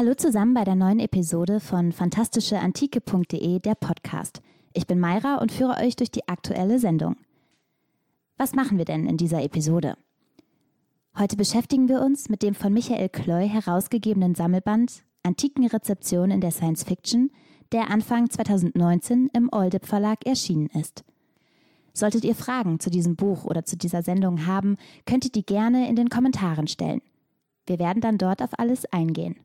Hallo zusammen bei der neuen Episode von fantastischeantike.de, der Podcast. Ich bin Mayra und führe euch durch die aktuelle Sendung. Was machen wir denn in dieser Episode? Heute beschäftigen wir uns mit dem von Michael Kloy herausgegebenen Sammelband Antiken Rezeption in der Science Fiction, der Anfang 2019 im Oldip Verlag erschienen ist. Solltet ihr Fragen zu diesem Buch oder zu dieser Sendung haben, könnt ihr die gerne in den Kommentaren stellen. Wir werden dann dort auf alles eingehen.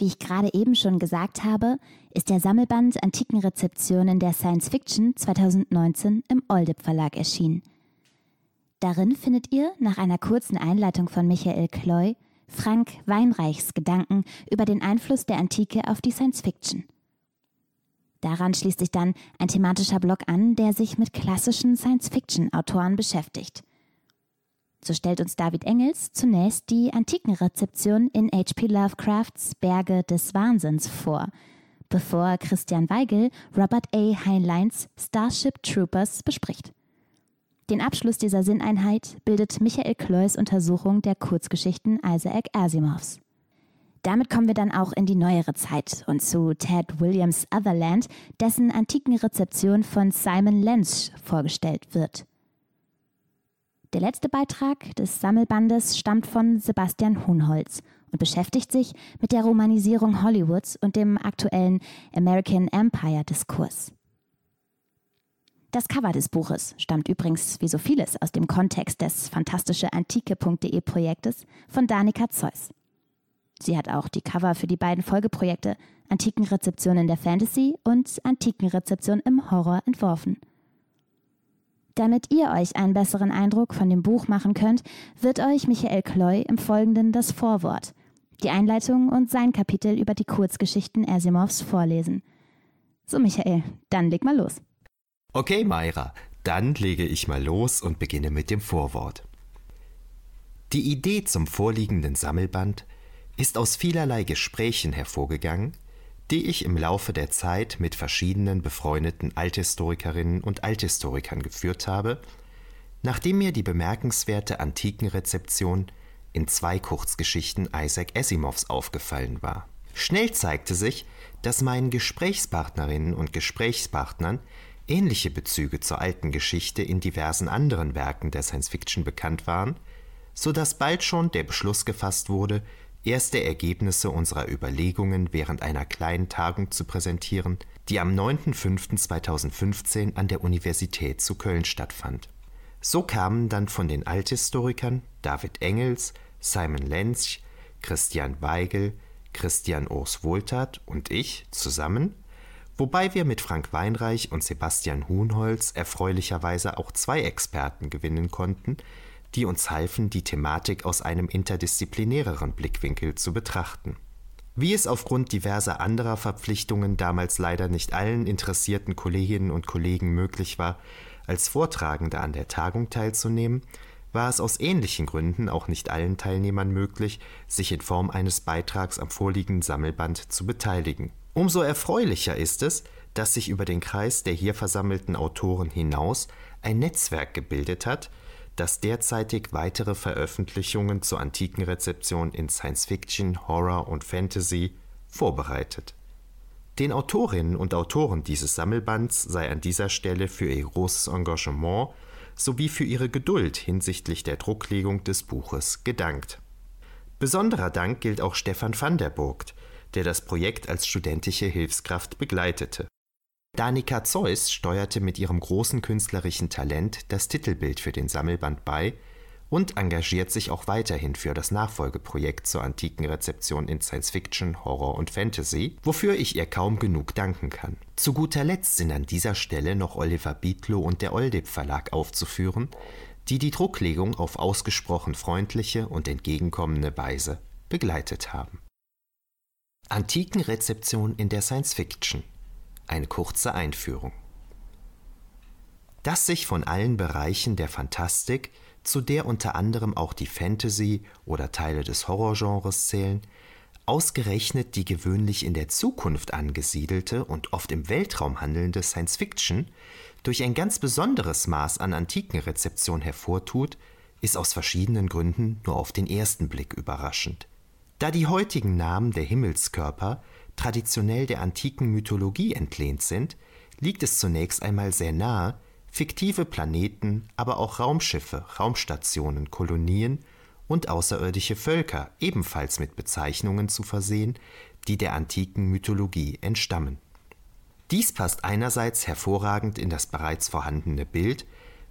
Wie ich gerade eben schon gesagt habe, ist der Sammelband Antiken Rezeptionen der Science Fiction 2019 im Oldip Verlag erschienen. Darin findet ihr, nach einer kurzen Einleitung von Michael Kloy, Frank Weinreichs Gedanken über den Einfluss der Antike auf die Science Fiction. Daran schließt sich dann ein thematischer Block an, der sich mit klassischen Science-Fiction-Autoren beschäftigt. So stellt uns David Engels zunächst die Antikenrezeption in H.P. Lovecrafts Berge des Wahnsinns vor, bevor Christian Weigel Robert A. Heinleins Starship Troopers bespricht. Den Abschluss dieser Sinneinheit bildet Michael Kloys Untersuchung der Kurzgeschichten Isaac Asimovs. Damit kommen wir dann auch in die neuere Zeit und zu Ted Williams Otherland, dessen Antikenrezeption von Simon Lenz vorgestellt wird. Der letzte Beitrag des Sammelbandes stammt von Sebastian Huhnholz und beschäftigt sich mit der Romanisierung Hollywoods und dem aktuellen American Empire Diskurs. Das Cover des Buches stammt übrigens wie so vieles aus dem Kontext des fantastischeantike.de Projektes von Danica Zeus. Sie hat auch die Cover für die beiden Folgeprojekte Antikenrezeption in der Fantasy und Antikenrezeption im Horror entworfen. Damit ihr euch einen besseren Eindruck von dem Buch machen könnt, wird euch Michael Kloy im Folgenden das Vorwort, die Einleitung und sein Kapitel über die Kurzgeschichten Asimovs vorlesen. So, Michael, dann leg mal los. Okay, Mayra, dann lege ich mal los und beginne mit dem Vorwort. Die Idee zum vorliegenden Sammelband ist aus vielerlei Gesprächen hervorgegangen, die ich im Laufe der Zeit mit verschiedenen befreundeten Althistorikerinnen und Althistorikern geführt habe, nachdem mir die bemerkenswerte Antikenrezeption in zwei Kurzgeschichten Isaac Asimovs aufgefallen war. Schnell zeigte sich, dass meinen Gesprächspartnerinnen und Gesprächspartnern ähnliche Bezüge zur alten Geschichte in diversen anderen Werken der Science Fiction bekannt waren, so dass bald schon der Beschluss gefasst wurde, erste Ergebnisse unserer Überlegungen während einer kleinen Tagung zu präsentieren, die am 9.05.2015 an der Universität zu Köln stattfand. So kamen dann von den Althistorikern David Engels, Simon Lenz, Christian Weigel, Christian Urs Wohltat und ich zusammen, wobei wir mit Frank Weinreich und Sebastian Huhnholz erfreulicherweise auch zwei Experten gewinnen konnten, die uns halfen, die Thematik aus einem interdisziplinäreren Blickwinkel zu betrachten. Wie es aufgrund diverser anderer Verpflichtungen damals leider nicht allen interessierten Kolleginnen und Kollegen möglich war, als Vortragende an der Tagung teilzunehmen, war es aus ähnlichen Gründen auch nicht allen Teilnehmern möglich, sich in Form eines Beitrags am vorliegenden Sammelband zu beteiligen. Umso erfreulicher ist es, dass sich über den Kreis der hier versammelten Autoren hinaus ein Netzwerk gebildet hat, das derzeitig weitere Veröffentlichungen zur antiken Rezeption in Science Fiction, Horror und Fantasy vorbereitet. Den Autorinnen und Autoren dieses Sammelbands sei an dieser Stelle für ihr großes Engagement sowie für ihre Geduld hinsichtlich der Drucklegung des Buches gedankt. Besonderer Dank gilt auch Stefan van der Burgt, der das Projekt als studentische Hilfskraft begleitete. Danica Zeus steuerte mit ihrem großen künstlerischen Talent das Titelbild für den Sammelband bei und engagiert sich auch weiterhin für das Nachfolgeprojekt zur antiken Rezeption in Science Fiction, Horror und Fantasy, wofür ich ihr kaum genug danken kann. Zu guter Letzt sind an dieser Stelle noch Oliver Bietlow und der Oldip Verlag aufzuführen, die die Drucklegung auf ausgesprochen freundliche und entgegenkommende Weise begleitet haben. Antikenrezeption in der Science Fiction eine kurze Einführung. Dass sich von allen Bereichen der Fantastik, zu der unter anderem auch die Fantasy oder Teile des Horrorgenres zählen, ausgerechnet die gewöhnlich in der Zukunft angesiedelte und oft im Weltraum handelnde Science Fiction durch ein ganz besonderes Maß an Antikenrezeption hervortut, ist aus verschiedenen Gründen nur auf den ersten Blick überraschend. Da die heutigen Namen der Himmelskörper traditionell der antiken Mythologie entlehnt sind, liegt es zunächst einmal sehr nahe, fiktive Planeten, aber auch Raumschiffe, Raumstationen, Kolonien und außerirdische Völker ebenfalls mit Bezeichnungen zu versehen, die der antiken Mythologie entstammen. Dies passt einerseits hervorragend in das bereits vorhandene Bild,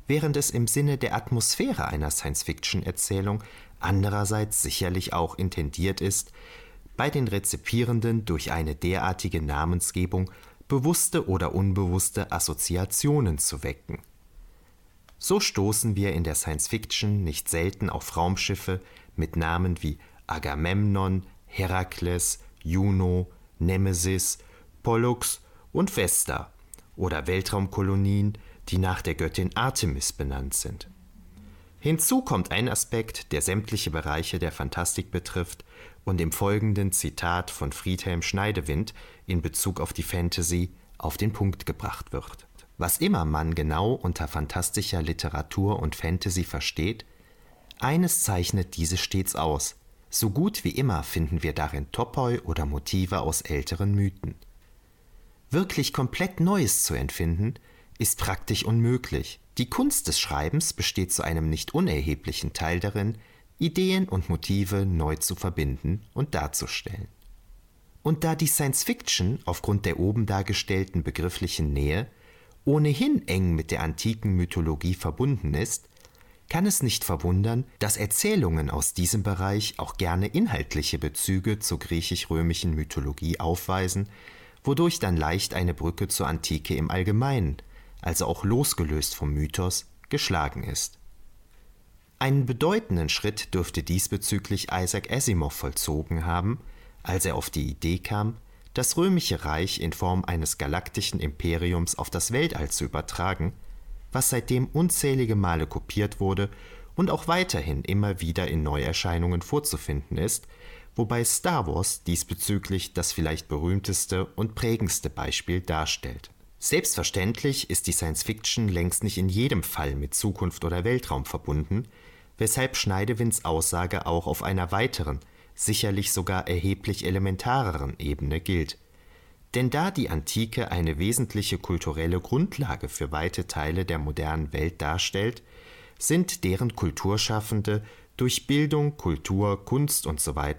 während es im Sinne der Atmosphäre einer Science-Fiction-Erzählung andererseits sicherlich auch intendiert ist, bei den Rezipierenden durch eine derartige Namensgebung bewusste oder unbewusste Assoziationen zu wecken. So stoßen wir in der Science-Fiction nicht selten auf Raumschiffe mit Namen wie Agamemnon, Herakles, Juno, Nemesis, Pollux und Vesta oder Weltraumkolonien, die nach der Göttin Artemis benannt sind. Hinzu kommt ein Aspekt, der sämtliche Bereiche der Fantastik betrifft und im folgenden Zitat von Friedhelm Schneidewind in Bezug auf die Fantasy auf den Punkt gebracht wird. Was immer man genau unter fantastischer Literatur und Fantasy versteht, eines zeichnet diese stets aus. So gut wie immer finden wir darin Topoi oder Motive aus älteren Mythen. Wirklich komplett Neues zu entfinden, ist praktisch unmöglich. Die Kunst des Schreibens besteht zu einem nicht unerheblichen Teil darin, Ideen und Motive neu zu verbinden und darzustellen. Und da die Science Fiction aufgrund der oben dargestellten begrifflichen Nähe ohnehin eng mit der antiken Mythologie verbunden ist, kann es nicht verwundern, dass Erzählungen aus diesem Bereich auch gerne inhaltliche Bezüge zur griechisch-römischen Mythologie aufweisen, wodurch dann leicht eine Brücke zur Antike im Allgemeinen, also auch losgelöst vom Mythos, geschlagen ist. Einen bedeutenden Schritt dürfte diesbezüglich Isaac Asimov vollzogen haben, als er auf die Idee kam, das römische Reich in Form eines galaktischen Imperiums auf das Weltall zu übertragen, was seitdem unzählige Male kopiert wurde und auch weiterhin immer wieder in Neuerscheinungen vorzufinden ist, wobei Star Wars diesbezüglich das vielleicht berühmteste und prägendste Beispiel darstellt. Selbstverständlich ist die Science Fiction längst nicht in jedem Fall mit Zukunft oder Weltraum verbunden, weshalb Schneidewinds Aussage auch auf einer weiteren, sicherlich sogar erheblich elementareren Ebene gilt. Denn da die Antike eine wesentliche kulturelle Grundlage für weite Teile der modernen Welt darstellt, sind deren Kulturschaffende durch Bildung, Kultur, Kunst usw.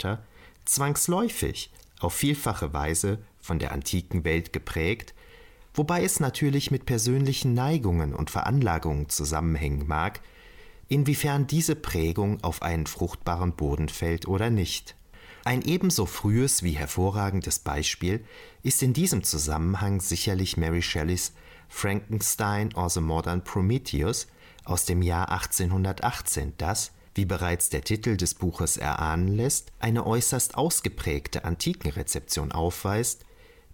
Zwangsläufig auf vielfache Weise von der antiken Welt geprägt, wobei es natürlich mit persönlichen Neigungen und Veranlagungen zusammenhängen mag, inwiefern diese Prägung auf einen fruchtbaren Boden fällt oder nicht. Ein ebenso frühes wie hervorragendes Beispiel ist in diesem Zusammenhang sicherlich Mary Shelleys Frankenstein or the Modern Prometheus aus dem Jahr 1818, das, wie bereits der Titel des Buches erahnen lässt, eine äußerst ausgeprägte Antikenrezeption aufweist,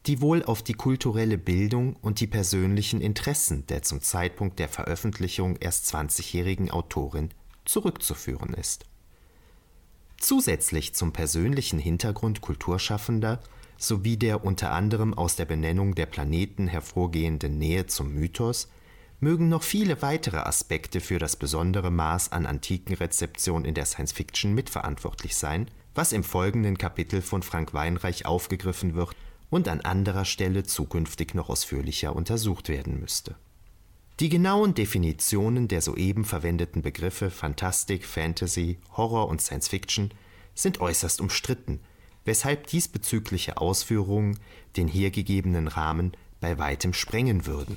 die wohl auf die kulturelle Bildung und die persönlichen Interessen der zum Zeitpunkt der Veröffentlichung erst 20-jährigen Autorin zurückzuführen ist. Zusätzlich zum persönlichen Hintergrund Kulturschaffender sowie der unter anderem aus der Benennung der Planeten hervorgehenden Nähe zum Mythos mögen noch viele weitere Aspekte für das besondere Maß an Antikenrezeption in der Science Fiction mitverantwortlich sein, was im folgenden Kapitel von Frank Weinreich aufgegriffen wird und an anderer Stelle zukünftig noch ausführlicher untersucht werden müsste. Die genauen Definitionen der soeben verwendeten Begriffe Fantastik, Fantasy, Horror und Science Fiction sind äußerst umstritten, weshalb diesbezügliche Ausführungen den hier gegebenen Rahmen bei weitem sprengen würden.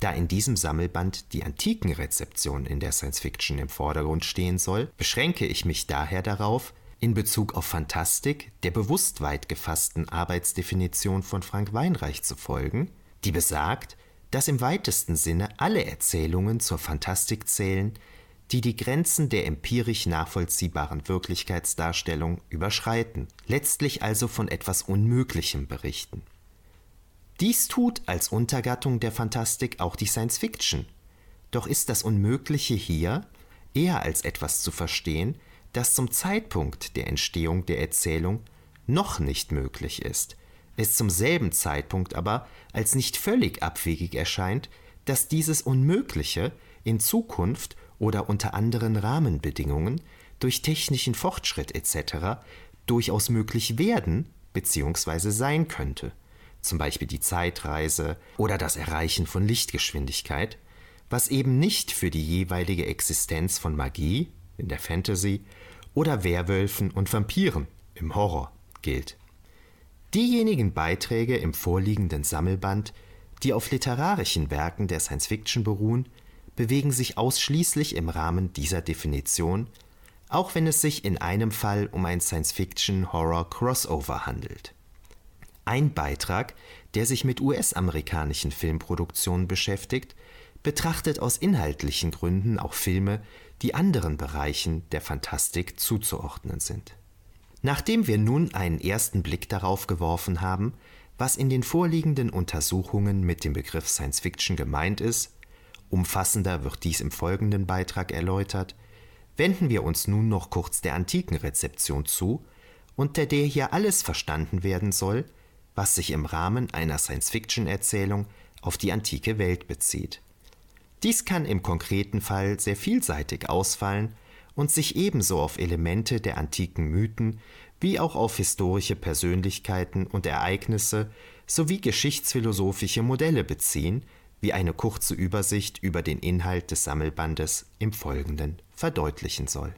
Da in diesem Sammelband die Antikenrezeption in der Science Fiction im Vordergrund stehen soll, beschränke ich mich daher darauf, in Bezug auf Fantastik der bewusst weit gefassten Arbeitsdefinition von Frank Weinreich zu folgen, die besagt, dass im weitesten Sinne alle Erzählungen zur Fantastik zählen, die die Grenzen der empirisch nachvollziehbaren Wirklichkeitsdarstellung überschreiten, letztlich also von etwas Unmöglichem berichten. Dies tut als Untergattung der Fantastik auch die Science Fiction, doch ist das Unmögliche hier eher als etwas zu verstehen, das zum Zeitpunkt der Entstehung der Erzählung noch nicht möglich ist, es zum selben Zeitpunkt aber als nicht völlig abwegig erscheint, dass dieses Unmögliche in Zukunft oder unter anderen Rahmenbedingungen durch technischen Fortschritt etc. durchaus möglich werden bzw. sein könnte, zum Beispiel die Zeitreise oder das Erreichen von Lichtgeschwindigkeit, was eben nicht für die jeweilige Existenz von Magie in der Fantasy oder Werwölfen und Vampiren im Horror gilt. Diejenigen Beiträge im vorliegenden Sammelband, die auf literarischen Werken der Science Fiction beruhen, bewegen sich ausschließlich im Rahmen dieser Definition, auch wenn es sich in einem Fall um ein Science-Fiction-Horror-Crossover handelt. Ein Beitrag, der sich mit US-amerikanischen Filmproduktionen beschäftigt, betrachtet aus inhaltlichen Gründen auch Filme, die anderen Bereichen der Fantastik zuzuordnen sind. Nachdem wir nun einen ersten Blick darauf geworfen haben, was in den vorliegenden Untersuchungen mit dem Begriff Science Fiction gemeint ist, umfassender wird dies im folgenden Beitrag erläutert, wenden wir uns nun noch kurz der antiken Rezeption zu, unter der hier alles verstanden werden soll, was sich im Rahmen einer Science-Fiction-Erzählung auf die antike Welt bezieht. Dies kann im konkreten Fall sehr vielseitig ausfallen und sich ebenso auf Elemente der antiken Mythen wie auch auf historische Persönlichkeiten und Ereignisse sowie geschichtsphilosophische Modelle beziehen, wie eine kurze Übersicht über den Inhalt des Sammelbandes im Folgenden verdeutlichen soll.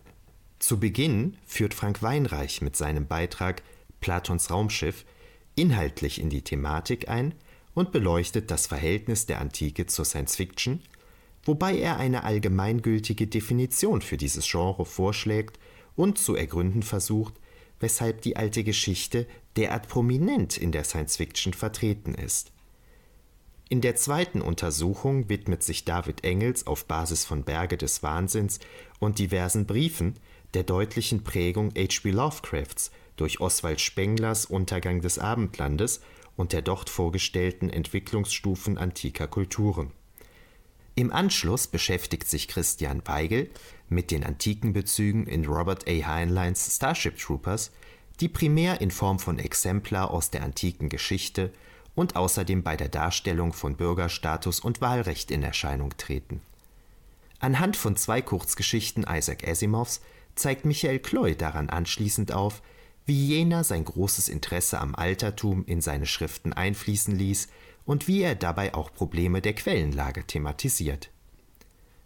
Zu Beginn führt Frank Weinreich mit seinem Beitrag Platons Raumschiff inhaltlich in die Thematik ein und beleuchtet das Verhältnis der Antike zur Science Fiction, wobei er eine allgemeingültige Definition für dieses Genre vorschlägt und zu ergründen versucht, weshalb die alte Geschichte derart prominent in der Science Fiction vertreten ist. In der zweiten Untersuchung widmet sich David Engels auf Basis von Berge des Wahnsinns und diversen Briefen der deutlichen Prägung H.P. Lovecrafts durch Oswald Spenglers Untergang des Abendlandes und der dort vorgestellten Entwicklungsstufen antiker Kulturen. Im Anschluss beschäftigt sich Christian Weigel mit den antiken Bezügen in Robert A. Heinleins Starship Troopers, die primär in Form von Exemplar aus der antiken Geschichte und außerdem bei der Darstellung von Bürgerstatus und Wahlrecht in Erscheinung treten. Anhand von zwei Kurzgeschichten Isaac Asimovs zeigt Michael Kloy daran anschließend auf, wie jener sein großes Interesse am Altertum in seine Schriften einfließen ließ und wie er dabei auch Probleme der Quellenlage thematisiert.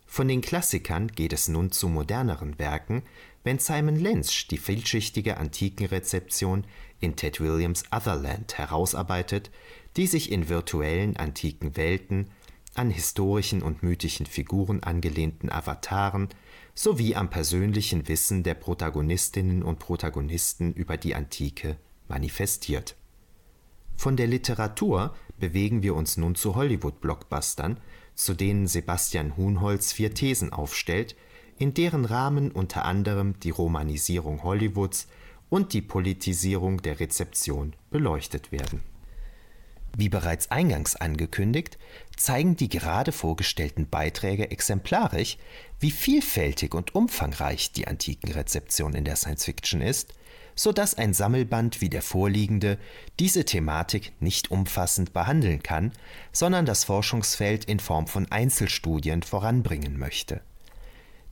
Von den Klassikern geht es nun zu moderneren Werken, wenn Simon Lensch die vielschichtige Antikenrezeption in Ted Williams' Otherland herausarbeitet, die sich in virtuellen antiken Welten an historischen und mythischen Figuren angelehnten Avataren sowie am persönlichen Wissen der Protagonistinnen und Protagonisten über die Antike manifestiert. Von der Literatur bewegen wir uns nun zu Hollywood-Blockbustern, zu denen Sebastian Huhnholz vier Thesen aufstellt, in deren Rahmen unter anderem die Romanisierung Hollywoods und die Politisierung der Rezeption beleuchtet werden. Wie bereits eingangs angekündigt, zeigen die gerade vorgestellten Beiträge exemplarisch, wie vielfältig und umfangreich die antiken Rezeption in der Science Fiction ist, so dass ein Sammelband wie der vorliegende diese Thematik nicht umfassend behandeln kann, sondern das Forschungsfeld in Form von Einzelstudien voranbringen möchte.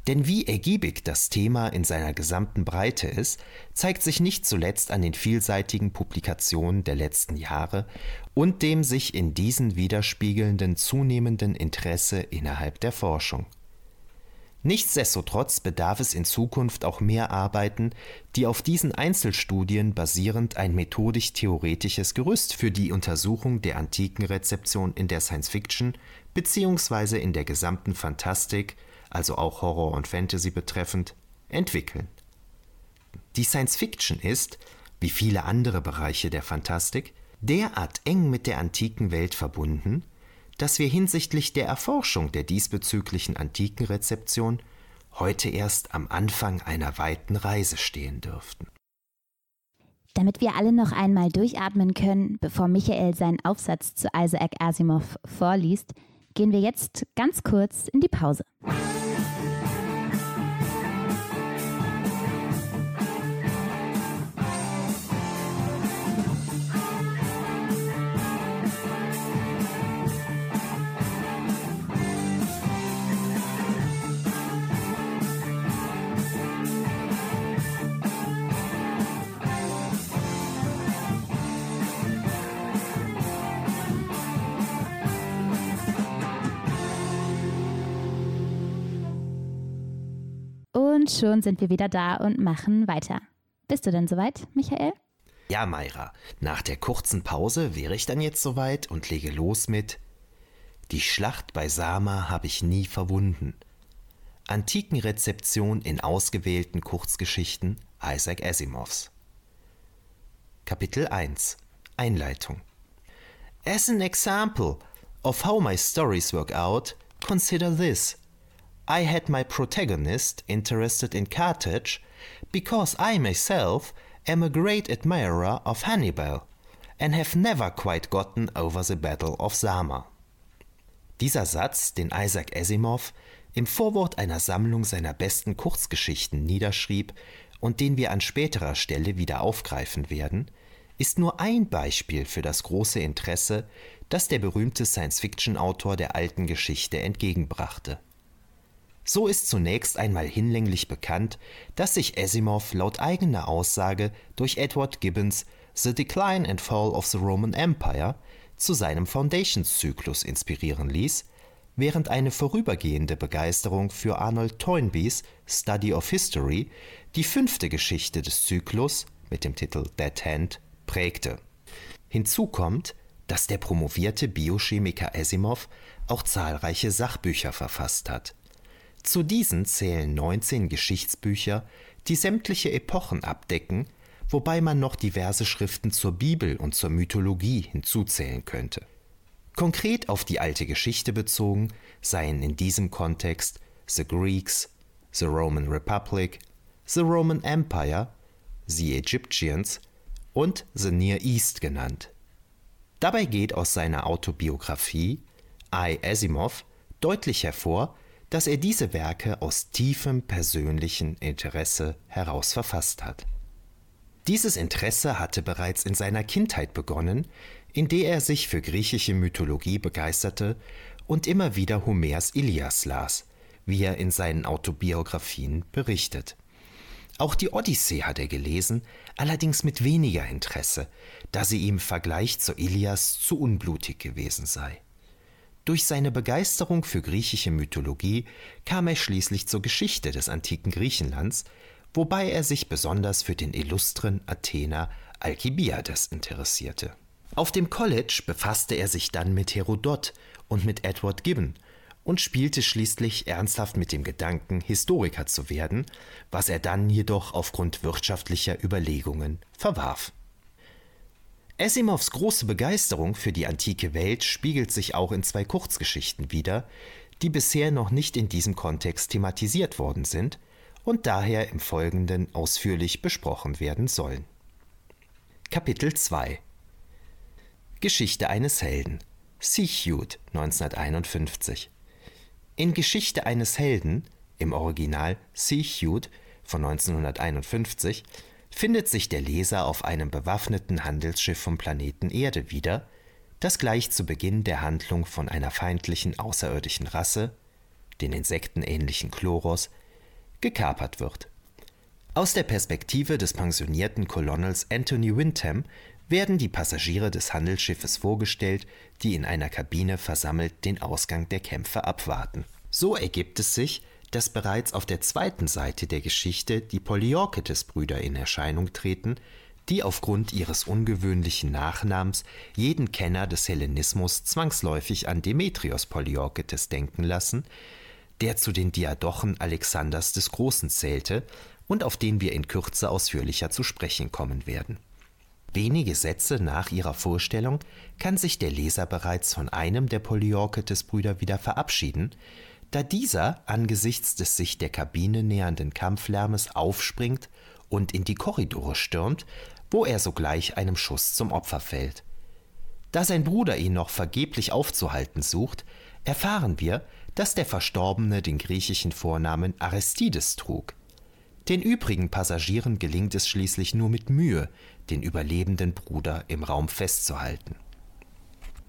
Denn wie ergiebig das Thema in seiner gesamten Breite ist, zeigt sich nicht zuletzt an den vielseitigen Publikationen der letzten Jahre und dem sich in diesen widerspiegelnden zunehmenden Interesse innerhalb der Forschung. Nichtsdestotrotz bedarf es in Zukunft auch mehr Arbeiten, die auf diesen Einzelstudien basierend ein methodisch-theoretisches Gerüst für die Untersuchung der antiken Rezeption in der Science Fiction bzw. in der gesamten Fantastik also auch Horror und Fantasy betreffend, entwickeln. Die Science Fiction ist, wie viele andere Bereiche der Fantastik, derart eng mit der antiken Welt verbunden, dass wir hinsichtlich der Erforschung der diesbezüglichen antiken Rezeption heute erst am Anfang einer weiten Reise stehen dürften. Damit wir alle noch einmal durchatmen können, bevor Michael seinen Aufsatz zu Isaac Asimov vorliest, gehen wir jetzt ganz kurz in die Pause. Schon sind wir wieder da und machen weiter. Bist du denn soweit, Michael? Ja, Mayra, nach der kurzen Pause wäre ich dann jetzt soweit und lege los mit Die Schlacht bei Sama habe ich nie verwunden. Antikenrezeption in ausgewählten Kurzgeschichten Isaac Asimovs. Kapitel 1 Einleitung As an example of how my stories work out, consider this. I had my protagonist interested in Carthage because I myself am a great admirer of Hannibal and have never quite gotten over the Battle of Zama. Dieser Satz, den Isaac Asimov im Vorwort einer Sammlung seiner besten Kurzgeschichten niederschrieb und den wir an späterer Stelle wieder aufgreifen werden, ist nur ein Beispiel für das große Interesse, das der berühmte Science-Fiction-Autor der alten Geschichte entgegenbrachte. So ist zunächst einmal hinlänglich bekannt, dass sich Asimov laut eigener Aussage durch Edward Gibbons The Decline and Fall of the Roman Empire zu seinem Foundations-Zyklus inspirieren ließ, während eine vorübergehende Begeisterung für Arnold Toynbees Study of History die fünfte Geschichte des Zyklus mit dem Titel Dead Hand prägte. Hinzu kommt, dass der promovierte Biochemiker Asimov auch zahlreiche Sachbücher verfasst hat. Zu diesen zählen 19 Geschichtsbücher, die sämtliche Epochen abdecken, wobei man noch diverse Schriften zur Bibel und zur Mythologie hinzuzählen könnte. Konkret auf die alte Geschichte bezogen seien in diesem Kontext The Greeks, The Roman Republic, The Roman Empire, The Egyptians und The Near East genannt. Dabei geht aus seiner Autobiografie I. Asimov deutlich hervor, dass er diese Werke aus tiefem persönlichen Interesse heraus verfasst hat. Dieses Interesse hatte bereits in seiner Kindheit begonnen, in der er sich für griechische Mythologie begeisterte und immer wieder Homers Ilias las, wie er in seinen Autobiografien berichtet. Auch die Odyssee hat er gelesen, allerdings mit weniger Interesse, da sie ihm im Vergleich zur Ilias zu unblutig gewesen sei. Durch seine Begeisterung für griechische Mythologie kam er schließlich zur Geschichte des antiken Griechenlands, wobei er sich besonders für den illustren Athener Alkibiades interessierte. Auf dem College befasste er sich dann mit Herodot und mit Edward Gibbon und spielte schließlich ernsthaft mit dem Gedanken, Historiker zu werden, was er dann jedoch aufgrund wirtschaftlicher Überlegungen verwarf. Asimovs große Begeisterung für die antike Welt spiegelt sich auch in zwei Kurzgeschichten wider, die bisher noch nicht in diesem Kontext thematisiert worden sind und daher im Folgenden ausführlich besprochen werden sollen. Kapitel 2 Geschichte eines Helden. Siegfried 1951 In Geschichte eines Helden, im Original Siegfried von 1951, findet sich der Leser auf einem bewaffneten Handelsschiff vom Planeten Erde wieder, das gleich zu Beginn der Handlung von einer feindlichen außerirdischen Rasse, den insektenähnlichen Chloros, gekapert wird. Aus der Perspektive des pensionierten Colonels Anthony Windham werden die Passagiere des Handelsschiffes vorgestellt, die in einer Kabine versammelt den Ausgang der Kämpfe abwarten. So ergibt es sich, dass bereits auf der zweiten Seite der Geschichte die Poliorketes-Brüder in Erscheinung treten, die aufgrund ihres ungewöhnlichen Nachnamens jeden Kenner des Hellenismus zwangsläufig an Demetrios Poliorketes denken lassen, der zu den Diadochen Alexanders des Großen zählte und auf den wir in Kürze ausführlicher zu sprechen kommen werden. Wenige Sätze nach ihrer Vorstellung kann sich der Leser bereits von einem der Poliorketes-Brüder wieder verabschieden, da dieser angesichts des sich der Kabine nähernden Kampflärmes aufspringt und in die Korridore stürmt, wo er sogleich einem Schuss zum Opfer fällt. Da sein Bruder ihn noch vergeblich aufzuhalten sucht, erfahren wir, dass der Verstorbene den griechischen Vornamen Aristides trug. Den übrigen Passagieren gelingt es schließlich nur mit Mühe, den überlebenden Bruder im Raum festzuhalten.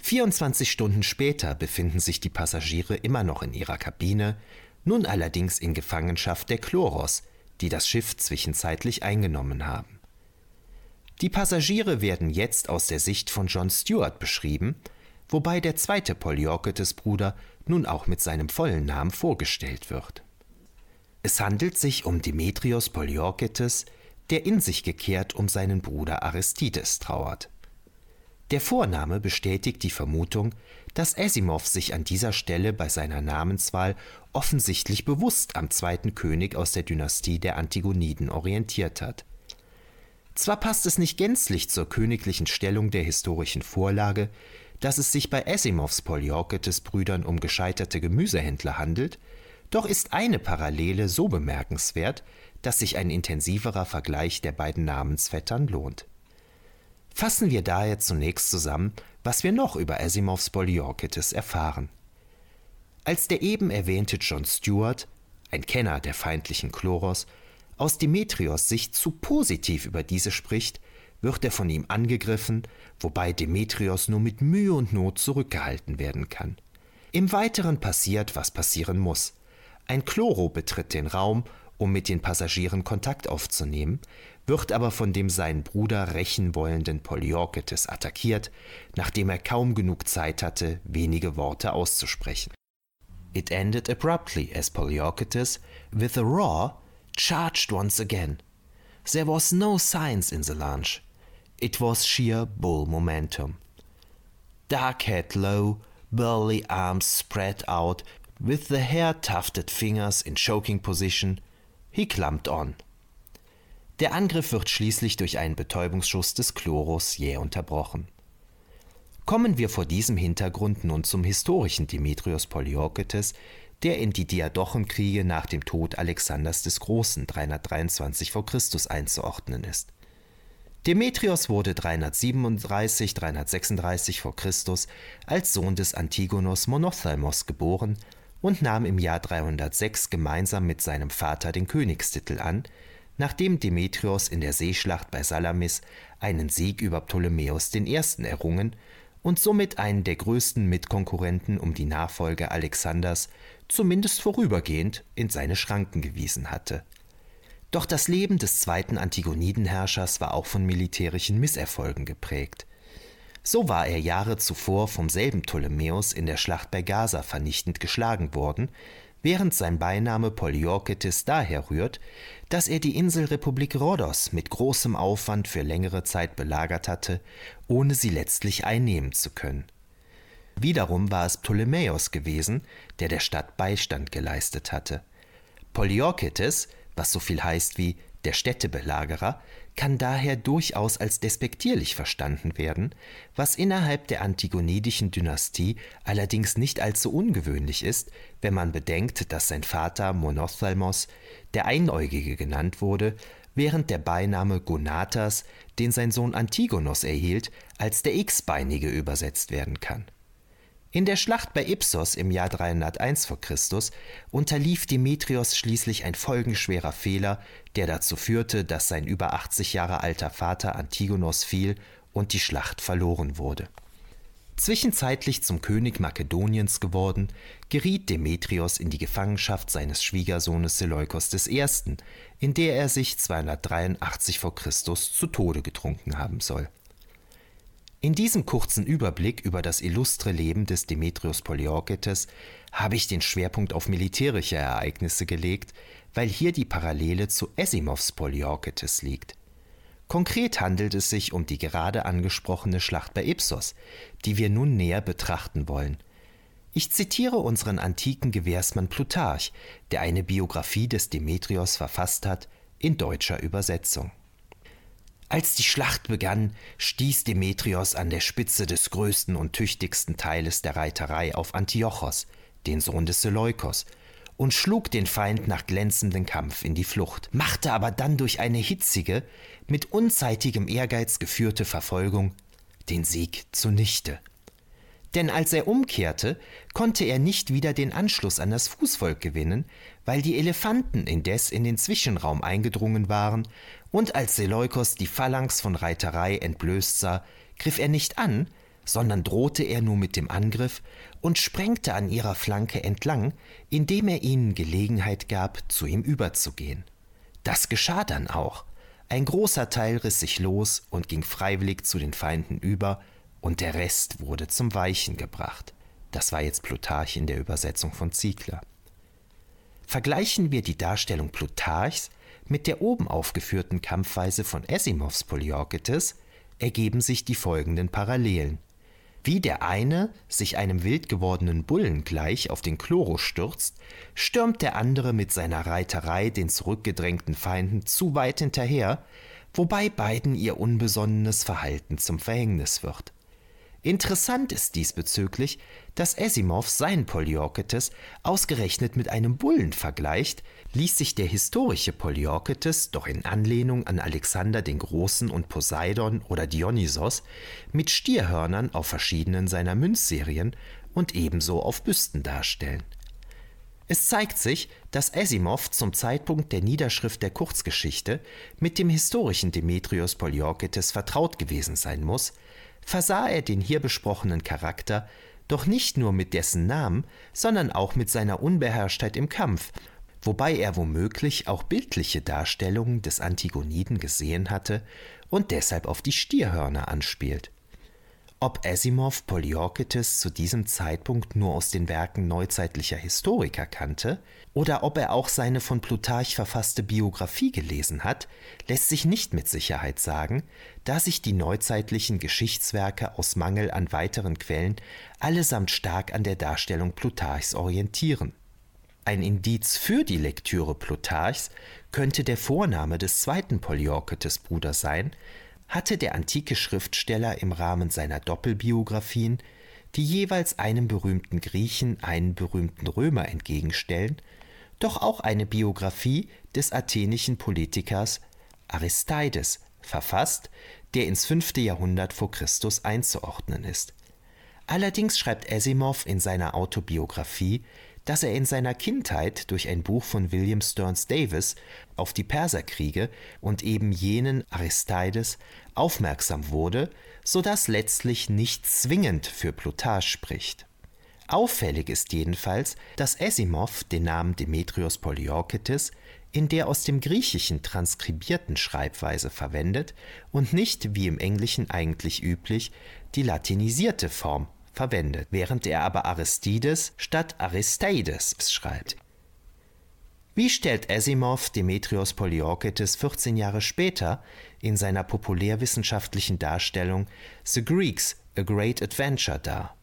24 Stunden später befinden sich die Passagiere immer noch in ihrer Kabine, nun allerdings in Gefangenschaft der Chloros, die das Schiff zwischenzeitlich eingenommen haben. Die Passagiere werden jetzt aus der Sicht von John Stewart beschrieben, wobei der zweite Poliorketes Bruder nun auch mit seinem vollen Namen vorgestellt wird. Es handelt sich um Demetrios Poliorketes, der in sich gekehrt um seinen Bruder Aristides trauert. Der Vorname bestätigt die Vermutung, dass Asimov sich an dieser Stelle bei seiner Namenswahl offensichtlich bewusst am zweiten König aus der Dynastie der Antigoniden orientiert hat. Zwar passt es nicht gänzlich zur königlichen Stellung der historischen Vorlage, dass es sich bei Asimovs Poliorketes-Brüdern um gescheiterte Gemüsehändler handelt, doch ist eine Parallele so bemerkenswert, dass sich ein intensiverer Vergleich der beiden Namensvettern lohnt. Fassen wir daher zunächst zusammen, was wir noch über Asimovs Poliorketes erfahren. Als der eben erwähnte John Stewart, ein Kenner der feindlichen Chloros, aus Demetrios Sicht zu positiv über diese spricht, wird er von ihm angegriffen, wobei Demetrios nur mit Mühe und Not zurückgehalten werden kann. Im Weiteren passiert, was passieren muss. Ein Chloro betritt den Raum, um mit den Passagieren Kontakt aufzunehmen, wird aber von dem seinen Bruder rächen wollenden Poliorketes attackiert, nachdem er kaum genug Zeit hatte, wenige Worte auszusprechen. It ended abruptly as Poliorketes, with a roar, charged once again. There was no science in the lunge. It was sheer bull momentum. Dark head low, burly arms spread out, with the hair tufted fingers in choking position, he clumped on. Der Angriff wird schließlich durch einen Betäubungsschuss des Chloros jäh unterbrochen. Kommen wir vor diesem Hintergrund nun zum historischen Demetrios Poliorketes, der in die Diadochenkriege nach dem Tod Alexanders des Großen 323 v. Chr. einzuordnen ist. Demetrios wurde 337 336 v. Chr. als Sohn des Antigonos Monothelmos geboren und nahm im Jahr 306 gemeinsam mit seinem Vater den Königstitel an, nachdem Demetrios in der Seeschlacht bei Salamis einen Sieg über Ptolemäus I. errungen und somit einen der größten Mitkonkurrenten um die Nachfolge Alexanders zumindest vorübergehend in seine Schranken gewiesen hatte. Doch das Leben des zweiten Antigonidenherrschers war auch von militärischen Misserfolgen geprägt. So war er Jahre zuvor vom selben Ptolemäus in der Schlacht bei Gaza vernichtend geschlagen worden, während sein Beiname Poliorketes daher rührt, dass er die Inselrepublik Rhodos mit großem Aufwand für längere Zeit belagert hatte, ohne sie letztlich einnehmen zu können. Wiederum war es Ptolemäus gewesen, der der Stadt Beistand geleistet hatte. Poliorketes, was so viel heißt wie der Städtebelagerer, kann daher durchaus als despektierlich verstanden werden, was innerhalb der antigonidischen Dynastie allerdings nicht allzu ungewöhnlich ist, wenn man bedenkt, dass sein Vater Monothalmos der Einäugige genannt wurde, während der Beiname Gonatas, den sein Sohn Antigonos erhielt, als der X-Beinige übersetzt werden kann. In der Schlacht bei Ipsos im Jahr 301 v. Chr. unterlief Demetrios schließlich ein folgenschwerer Fehler, der dazu führte, dass sein über 80 Jahre alter Vater Antigonos fiel und die Schlacht verloren wurde. Zwischenzeitlich zum König Makedoniens geworden, geriet Demetrios in die Gefangenschaft seines Schwiegersohnes Seleukos I., in der er sich 283 v. Chr. zu Tode getrunken haben soll in diesem kurzen Überblick über das illustre Leben des Demetrios Poliorketes habe ich den Schwerpunkt auf militärische Ereignisse gelegt, weil hier die Parallele zu Asimovs Poliorketes liegt. Konkret handelt es sich um die gerade angesprochene Schlacht bei Ipsos, die wir nun näher betrachten wollen. Ich zitiere unseren antiken Gewährsmann Plutarch, der eine Biografie des Demetrios verfasst hat, in deutscher Übersetzung. Als die Schlacht begann, stieß Demetrios an der Spitze des größten und tüchtigsten Teiles der Reiterei auf Antiochos, den Sohn des Seleukos, und schlug den Feind nach glänzendem Kampf in die Flucht, machte aber dann durch eine hitzige, mit unzeitigem Ehrgeiz geführte Verfolgung den Sieg zunichte. Denn als er umkehrte, konnte er nicht wieder den Anschluss an das Fußvolk gewinnen, weil die Elefanten indes in den Zwischenraum eingedrungen waren, und als Seleukos die Phalanx von Reiterei entblößt sah, griff er nicht an, sondern drohte er nur mit dem Angriff und sprengte an ihrer Flanke entlang, indem er ihnen Gelegenheit gab, zu ihm überzugehen. Das geschah dann auch. Ein großer Teil riss sich los und ging freiwillig zu den Feinden über, und der Rest wurde zum Weichen gebracht. Das war jetzt Plutarch in der Übersetzung von Ziegler. Vergleichen wir die Darstellung Plutarchs mit der oben aufgeführten Kampfweise von Asimovs Poliorcetes, ergeben sich die folgenden Parallelen. Wie der eine sich einem wild gewordenen Bullen gleich auf den Chloros stürzt, stürmt der andere mit seiner Reiterei den zurückgedrängten Feinden zu weit hinterher, wobei beiden ihr unbesonnenes Verhalten zum Verhängnis wird. Interessant ist diesbezüglich, dass Asimov sein Poliorcetes ausgerechnet mit einem Bullen vergleicht, ließ sich der historische Poliorcetes doch in Anlehnung an Alexander den Großen und Poseidon oder Dionysos mit Stierhörnern auf verschiedenen seiner Münzserien und ebenso auf Büsten darstellen. Es zeigt sich, dass Asimov zum Zeitpunkt der Niederschrift der Kurzgeschichte mit dem historischen Demetrios Poliorcetes vertraut gewesen sein muss, versah er den hier besprochenen Charakter doch nicht nur mit dessen Namen, sondern auch mit seiner Unbeherrschtheit im Kampf, wobei er womöglich auch bildliche Darstellungen des Antigoniden gesehen hatte und deshalb auf die Stierhörner anspielt. Ob Asimov Poliorcetes zu diesem Zeitpunkt nur aus den Werken neuzeitlicher Historiker kannte oder ob er auch seine von Plutarch verfasste Biografie gelesen hat, lässt sich nicht mit Sicherheit sagen, da sich die neuzeitlichen Geschichtswerke aus Mangel an weiteren Quellen allesamt stark an der Darstellung Plutarchs orientieren. Ein Indiz für die Lektüre Plutarchs könnte der Vorname des zweiten Poliorcetes Bruder sein, hatte der antike Schriftsteller im Rahmen seiner Doppelbiografien, die jeweils einem berühmten Griechen einen berühmten Römer entgegenstellen, doch auch eine Biografie des athenischen Politikers Aristeides verfasst, der ins fünfte Jahrhundert vor Christus einzuordnen ist. Allerdings schreibt Asimov in seiner Autobiografie, dass er in seiner Kindheit durch ein Buch von William Stearns Davis auf die Perserkriege und eben jenen Aristeides aufmerksam wurde, so dass letztlich nicht zwingend für Plutarch spricht. Auffällig ist jedenfalls, dass Asimov den Namen Demetrios Poliorcetes in der aus dem Griechischen transkribierten Schreibweise verwendet und nicht, wie im Englischen eigentlich üblich, die latinisierte Form verwendet, während er aber Aristides statt Aristeides schreibt. Wie stellt Asimov Demetrios Poliorcetes 14 Jahre später in seiner populärwissenschaftlichen Darstellung The Greeks, A Great Adventure dar?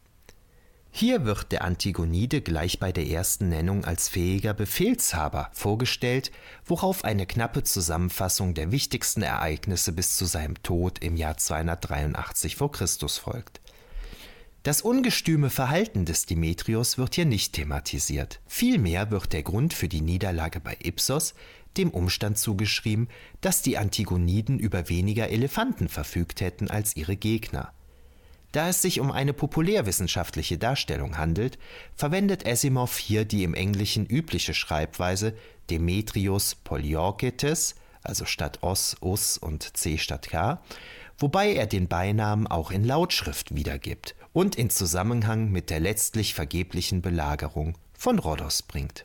Hier wird der Antigonide gleich bei der ersten Nennung als fähiger Befehlshaber vorgestellt, worauf eine knappe Zusammenfassung der wichtigsten Ereignisse bis zu seinem Tod im Jahr 283 v. Chr. folgt. Das ungestüme Verhalten des Demetrios wird hier nicht thematisiert. Vielmehr wird der Grund für die Niederlage bei Ipsos dem Umstand zugeschrieben, dass die Antigoniden über weniger Elefanten verfügt hätten als ihre Gegner. Da es sich um eine populärwissenschaftliche Darstellung handelt, verwendet Asimov hier die im Englischen übliche Schreibweise Demetrius Poliorcetes, also statt Os, Us und C statt K, wobei er den Beinamen auch in Lautschrift wiedergibt und in Zusammenhang mit der letztlich vergeblichen Belagerung von Rhodos bringt.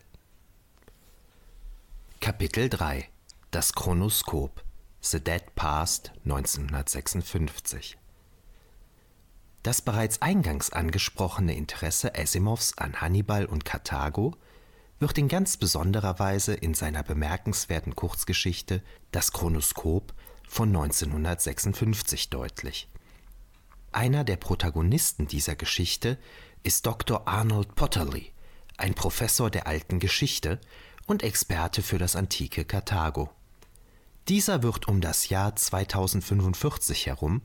Kapitel 3 Das Chronoskop The Dead Past 1956 Das bereits eingangs angesprochene Interesse Asimovs an Hannibal und Karthago wird in ganz besonderer Weise in seiner bemerkenswerten Kurzgeschichte Das Chronoskop von 1956 deutlich. Einer der Protagonisten dieser Geschichte ist Dr. Arnold Potterly, ein Professor der alten Geschichte und Experte für das antike Karthago. Dieser wird um das Jahr 2045 herum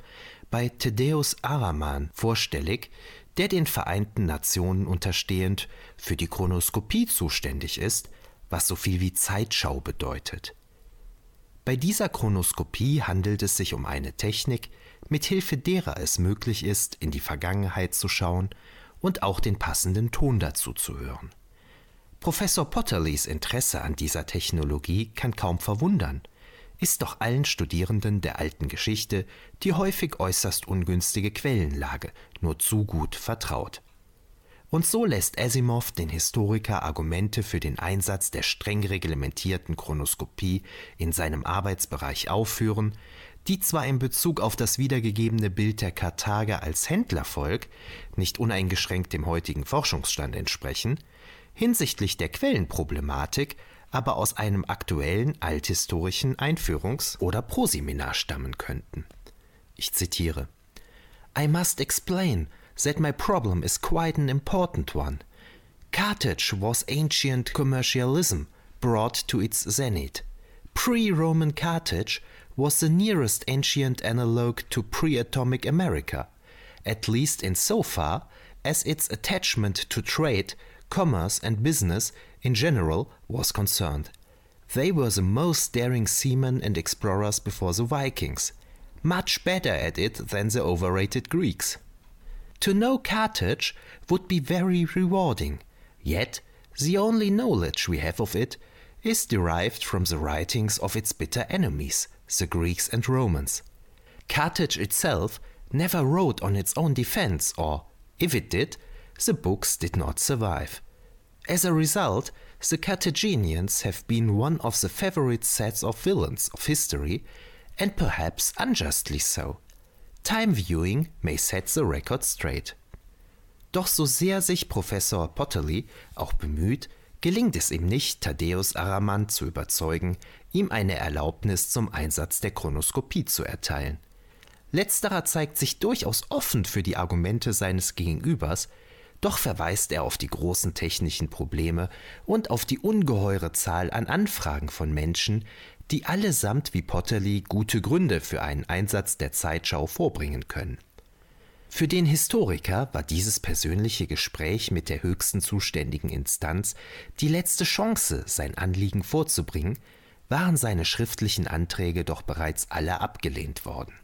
bei Thaddeus Araman vorstellig, der den Vereinten Nationen unterstehend für die Chronoskopie zuständig ist, was so viel wie Zeitschau bedeutet. Bei dieser Chronoskopie handelt es sich um eine Technik, mithilfe derer es möglich ist, in die Vergangenheit zu schauen und auch den passenden Ton dazu zu hören. Professor Potterleys Interesse an dieser Technologie kann kaum verwundern, ist doch allen Studierenden der alten Geschichte die häufig äußerst ungünstige Quellenlage nur zu gut vertraut. Und so lässt Asimov den Historiker Argumente für den Einsatz der streng reglementierten Chronoskopie in seinem Arbeitsbereich aufführen, die zwar in Bezug auf das wiedergegebene Bild der Karthager als Händlervolk nicht uneingeschränkt dem heutigen Forschungsstand entsprechen, hinsichtlich der Quellenproblematik aber aus einem aktuellen althistorischen Einführungs- oder Proseminar stammen könnten. Ich zitiere I must explain that my problem is quite an important one. Carthage was ancient commercialism brought to its zenith. Pre Roman Carthage was the nearest ancient analog to pre atomic America, at least in so far as its attachment to trade, commerce, and business in general was concerned. They were the most daring seamen and explorers before the Vikings, much better at it than the overrated Greeks. To know Carthage would be very rewarding, yet the only knowledge we have of it is derived from the writings of its bitter enemies, the Greeks and Romans. Carthage itself never wrote on its own defense, or, if it did, the books did not survive. As a result, the Carthaginians have been one of the favorite sets of villains of history, and perhaps unjustly so. Time viewing may set the record straight. Doch so sehr sich Professor Potterly auch bemüht, gelingt es ihm nicht, Thaddeus Aramant zu überzeugen, ihm eine Erlaubnis zum Einsatz der Chronoskopie zu erteilen. Letzterer zeigt sich durchaus offen für die Argumente seines Gegenübers, doch verweist er auf die großen technischen Probleme und auf die ungeheure Zahl an Anfragen von Menschen, die allesamt wie Potterly gute Gründe für einen Einsatz der Zeitschau vorbringen können. Für den Historiker war dieses persönliche Gespräch mit der höchsten zuständigen Instanz die letzte Chance, sein Anliegen vorzubringen, waren seine schriftlichen Anträge doch bereits alle abgelehnt worden.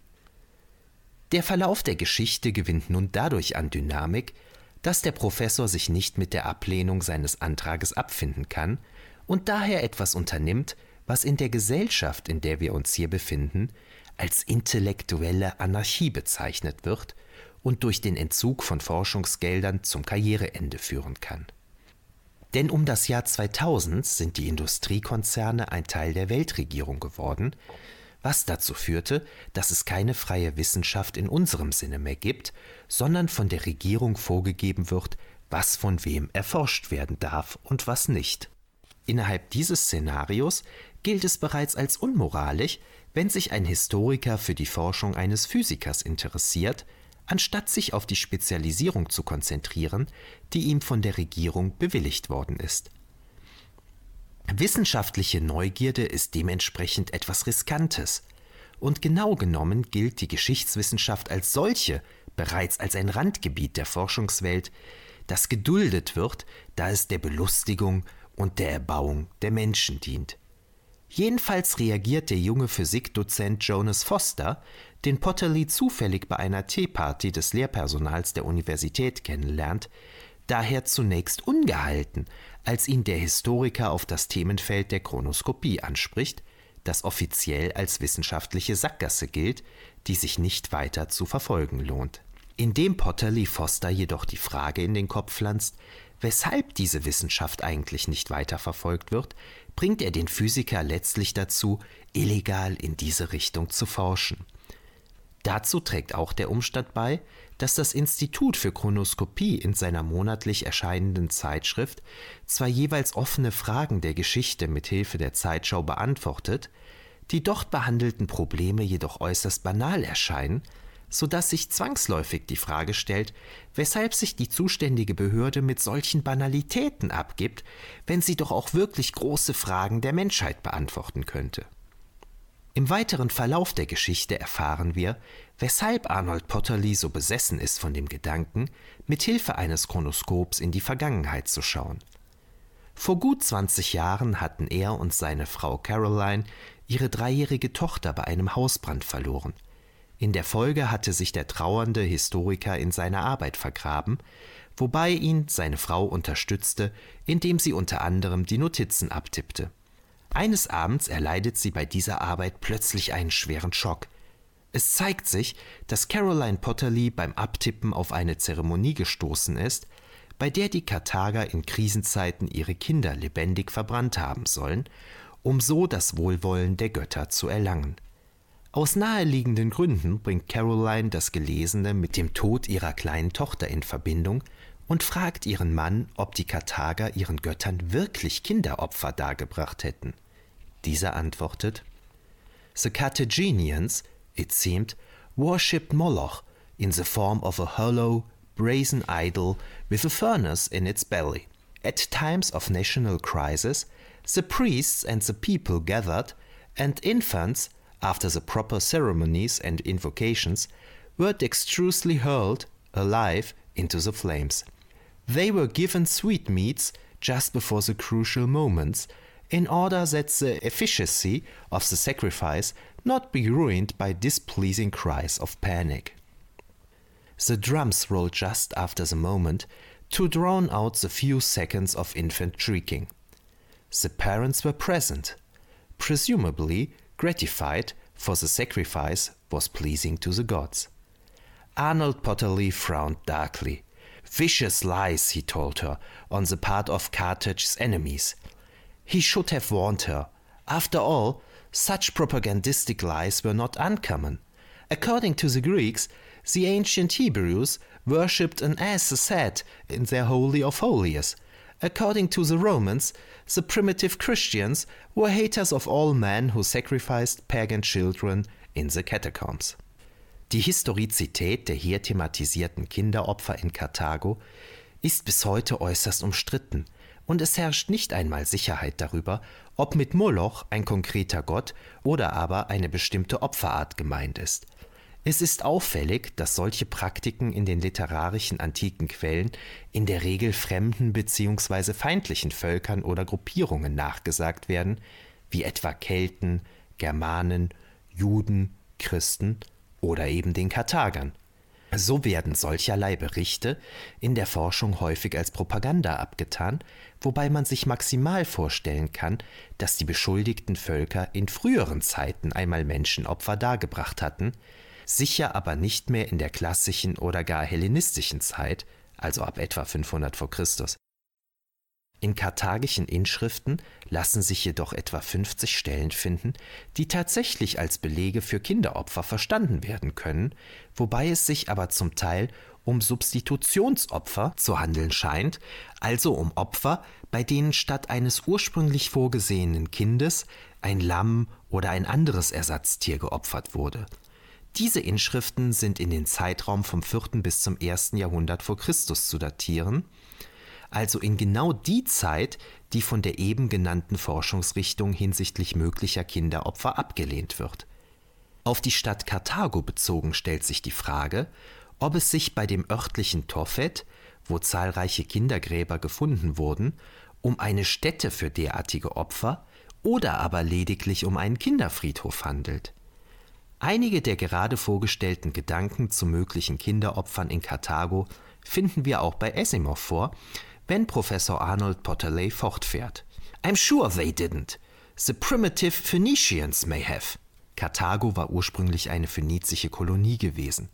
Der Verlauf der Geschichte gewinnt nun dadurch an Dynamik, dass der Professor sich nicht mit der Ablehnung seines Antrages abfinden kann und daher etwas unternimmt, was in der Gesellschaft, in der wir uns hier befinden, als intellektuelle Anarchie bezeichnet wird und durch den Entzug von Forschungsgeldern zum Karriereende führen kann. Denn um das Jahr 2000 sind die Industriekonzerne ein Teil der Weltregierung geworden, was dazu führte, dass es keine freie Wissenschaft in unserem Sinne mehr gibt, sondern von der Regierung vorgegeben wird, was von wem erforscht werden darf und was nicht. Innerhalb dieses Szenarios gilt es bereits als unmoralisch, wenn sich ein Historiker für die Forschung eines Physikers interessiert, anstatt sich auf die Spezialisierung zu konzentrieren, die ihm von der Regierung bewilligt worden ist. Wissenschaftliche Neugierde ist dementsprechend etwas Riskantes. Und genau genommen gilt die Geschichtswissenschaft als solche bereits als ein Randgebiet der Forschungswelt, das geduldet wird, da es der Belustigung und der Erbauung der Menschen dient. Jedenfalls reagiert der junge Physikdozent Jonas Foster, den Potterly zufällig bei einer Teeparty des Lehrpersonals der Universität kennenlernt, daher zunächst ungehalten, als ihn der Historiker auf das Themenfeld der Chronoskopie anspricht, das offiziell als wissenschaftliche Sackgasse gilt, die sich nicht weiter zu verfolgen lohnt. Indem Potterly Foster jedoch die Frage in den Kopf pflanzt, weshalb diese Wissenschaft eigentlich nicht weiter verfolgt wird, bringt er den Physiker letztlich dazu, illegal in diese Richtung zu forschen. Dazu trägt auch der Umstand bei, dass das Institut für Chronoskopie in seiner monatlich erscheinenden Zeitschrift zwar jeweils offene Fragen der Geschichte mit Hilfe der Zeitschau beantwortet, die dort behandelten Probleme jedoch äußerst banal erscheinen, so dass sich zwangsläufig die Frage stellt, weshalb sich die zuständige Behörde mit solchen Banalitäten abgibt, wenn sie doch auch wirklich große Fragen der Menschheit beantworten könnte. Im weiteren Verlauf der Geschichte erfahren wir, weshalb Arnold Potterly so besessen ist von dem Gedanken, mit Hilfe eines Chronoskops in die Vergangenheit zu schauen. Vor gut 20 Jahren hatten er und seine Frau Caroline ihre dreijährige Tochter bei einem Hausbrand verloren. In der Folge hatte sich der trauernde Historiker in seine Arbeit vergraben, wobei ihn seine Frau unterstützte, indem sie unter anderem die Notizen abtippte. Eines Abends erleidet sie bei dieser Arbeit plötzlich einen schweren Schock. Es zeigt sich, dass Caroline Potterly beim Abtippen auf eine Zeremonie gestoßen ist, bei der die Karthager in Krisenzeiten ihre Kinder lebendig verbrannt haben sollen, um so das Wohlwollen der Götter zu erlangen. Aus naheliegenden Gründen bringt Caroline das Gelesene mit dem Tod ihrer kleinen Tochter in Verbindung und fragt ihren Mann, ob die Karthager ihren Göttern wirklich Kinderopfer dargebracht hätten. Dieser antwortet, The Carthaginians, it seemed, worshipped Moloch in the form of a hollow, brazen idol with a furnace in its belly. At times of national crisis, the priests and the people gathered, and infants, after the proper ceremonies and invocations, were dexterously hurled, alive, into the flames. They were given sweetmeats just before the crucial moments, in order that the efficacy of the sacrifice not be ruined by displeasing cries of panic. The drums rolled just after the moment to drown out the few seconds of infant shrieking. The parents were present, presumably gratified, for the sacrifice was pleasing to the gods. Arnold Potterly frowned darkly. Vicious lies, he told her, on the part of Carthage's enemies. He should have warned her. After all, such propagandistic lies were not uncommon. According to the Greeks, the ancient Hebrews worshipped an ass set in their Holy of Holies. According to the Romans, the primitive Christians were haters of all men who sacrificed pagan children in the catacombs. Die Historizität der hier thematisierten Kinderopfer in Karthago ist bis heute äußerst umstritten, und es herrscht nicht einmal Sicherheit darüber, ob mit Moloch ein konkreter Gott oder aber eine bestimmte Opferart gemeint ist. Es ist auffällig, dass solche Praktiken in den literarischen antiken Quellen in der Regel fremden bzw. feindlichen Völkern oder Gruppierungen nachgesagt werden, wie etwa Kelten, Germanen, Juden, Christen oder eben den Karthagern. So werden solcherlei Berichte in der Forschung häufig als Propaganda abgetan, wobei man sich maximal vorstellen kann, dass die beschuldigten Völker in früheren Zeiten einmal Menschenopfer dargebracht hatten, sicher aber nicht mehr in der klassischen oder gar hellenistischen Zeit, also ab etwa 500 v. Chr. In karthagischen Inschriften lassen sich jedoch etwa 50 Stellen finden, die tatsächlich als Belege für Kinderopfer verstanden werden können, wobei es sich aber zum Teil um Substitutionsopfer zu handeln scheint, also um Opfer, bei denen statt eines ursprünglich vorgesehenen Kindes ein Lamm oder ein anderes Ersatztier geopfert wurde. Diese Inschriften sind in den Zeitraum vom 4. bis zum 1. Jahrhundert vor Christus zu datieren also in genau die Zeit, die von der eben genannten Forschungsrichtung hinsichtlich möglicher Kinderopfer abgelehnt wird. Auf die Stadt Karthago bezogen stellt sich die Frage, ob es sich bei dem örtlichen Tophet, wo zahlreiche Kindergräber gefunden wurden, um eine Stätte für derartige Opfer oder aber lediglich um einen Kinderfriedhof handelt. Einige der gerade vorgestellten Gedanken zu möglichen Kinderopfern in Karthago finden wir auch bei Asimov vor, wenn Professor Arnold Potterley fortfährt. I'm sure they didn't. The primitive Phoenicians may have. Karthago war ursprünglich eine phönizische Kolonie gewesen.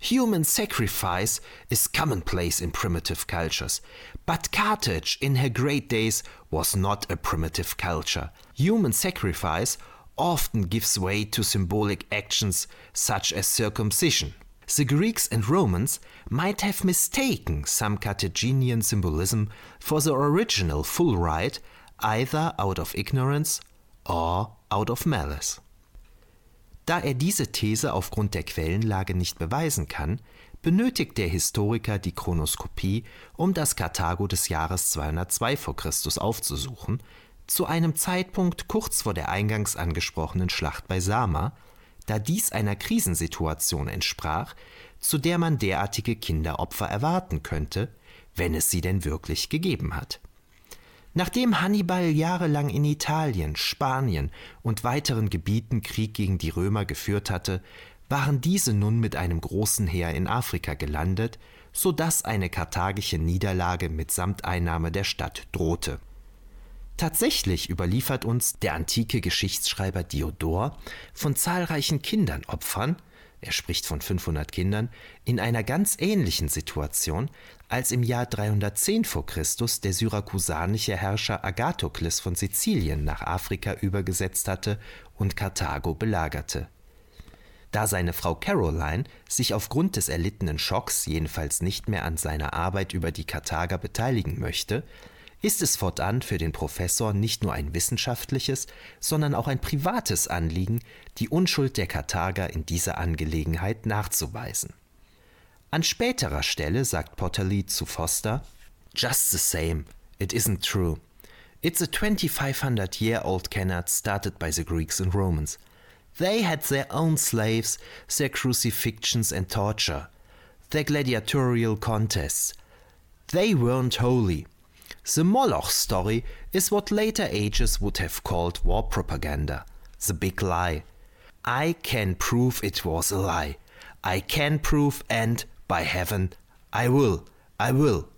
Human sacrifice is commonplace in primitive cultures, but Carthage in her great days was not a primitive culture. Human sacrifice often gives way to symbolic actions such as circumcision. the Greeks and Romans might have mistaken some Carthaginian symbolism for the original full rite, either out of ignorance or out of malice. Da er diese These aufgrund der Quellenlage nicht beweisen kann, benötigt der Historiker die Chronoskopie, um das Karthago des Jahres 202 v. Chr. aufzusuchen, zu einem Zeitpunkt kurz vor der eingangs angesprochenen Schlacht bei Sama, da dies einer Krisensituation entsprach, zu der man derartige Kinderopfer erwarten könnte, wenn es sie denn wirklich gegeben hat. Nachdem Hannibal jahrelang in Italien, Spanien und weiteren Gebieten Krieg gegen die Römer geführt hatte, waren diese nun mit einem großen Heer in Afrika gelandet, so dass eine karthagische Niederlage mitsamt Einnahme der Stadt drohte. Tatsächlich überliefert uns der antike Geschichtsschreiber Diodor von zahlreichen Kindernopfern, er spricht von 500 Kindern, in einer ganz ähnlichen Situation, als im Jahr 310 v. Chr. der syrakusanische Herrscher Agathokles von Sizilien nach Afrika übergesetzt hatte und Karthago belagerte. Da seine Frau Caroline sich aufgrund des erlittenen Schocks jedenfalls nicht mehr an seiner Arbeit über die Karthager beteiligen möchte, ist es fortan für den Professor nicht nur ein wissenschaftliches, sondern auch ein privates Anliegen, die Unschuld der Karthager in dieser Angelegenheit nachzuweisen. An späterer Stelle sagt Potterly zu Foster: Just the same, it isn't true. It's a 2500 year old canon started by the Greeks and Romans. They had their own slaves, their crucifixions and torture, their gladiatorial contests. They weren't holy. The Moloch story is what later ages would have called war propaganda, the big lie. I can prove it was a lie. I can prove and, by heaven, I will, I will.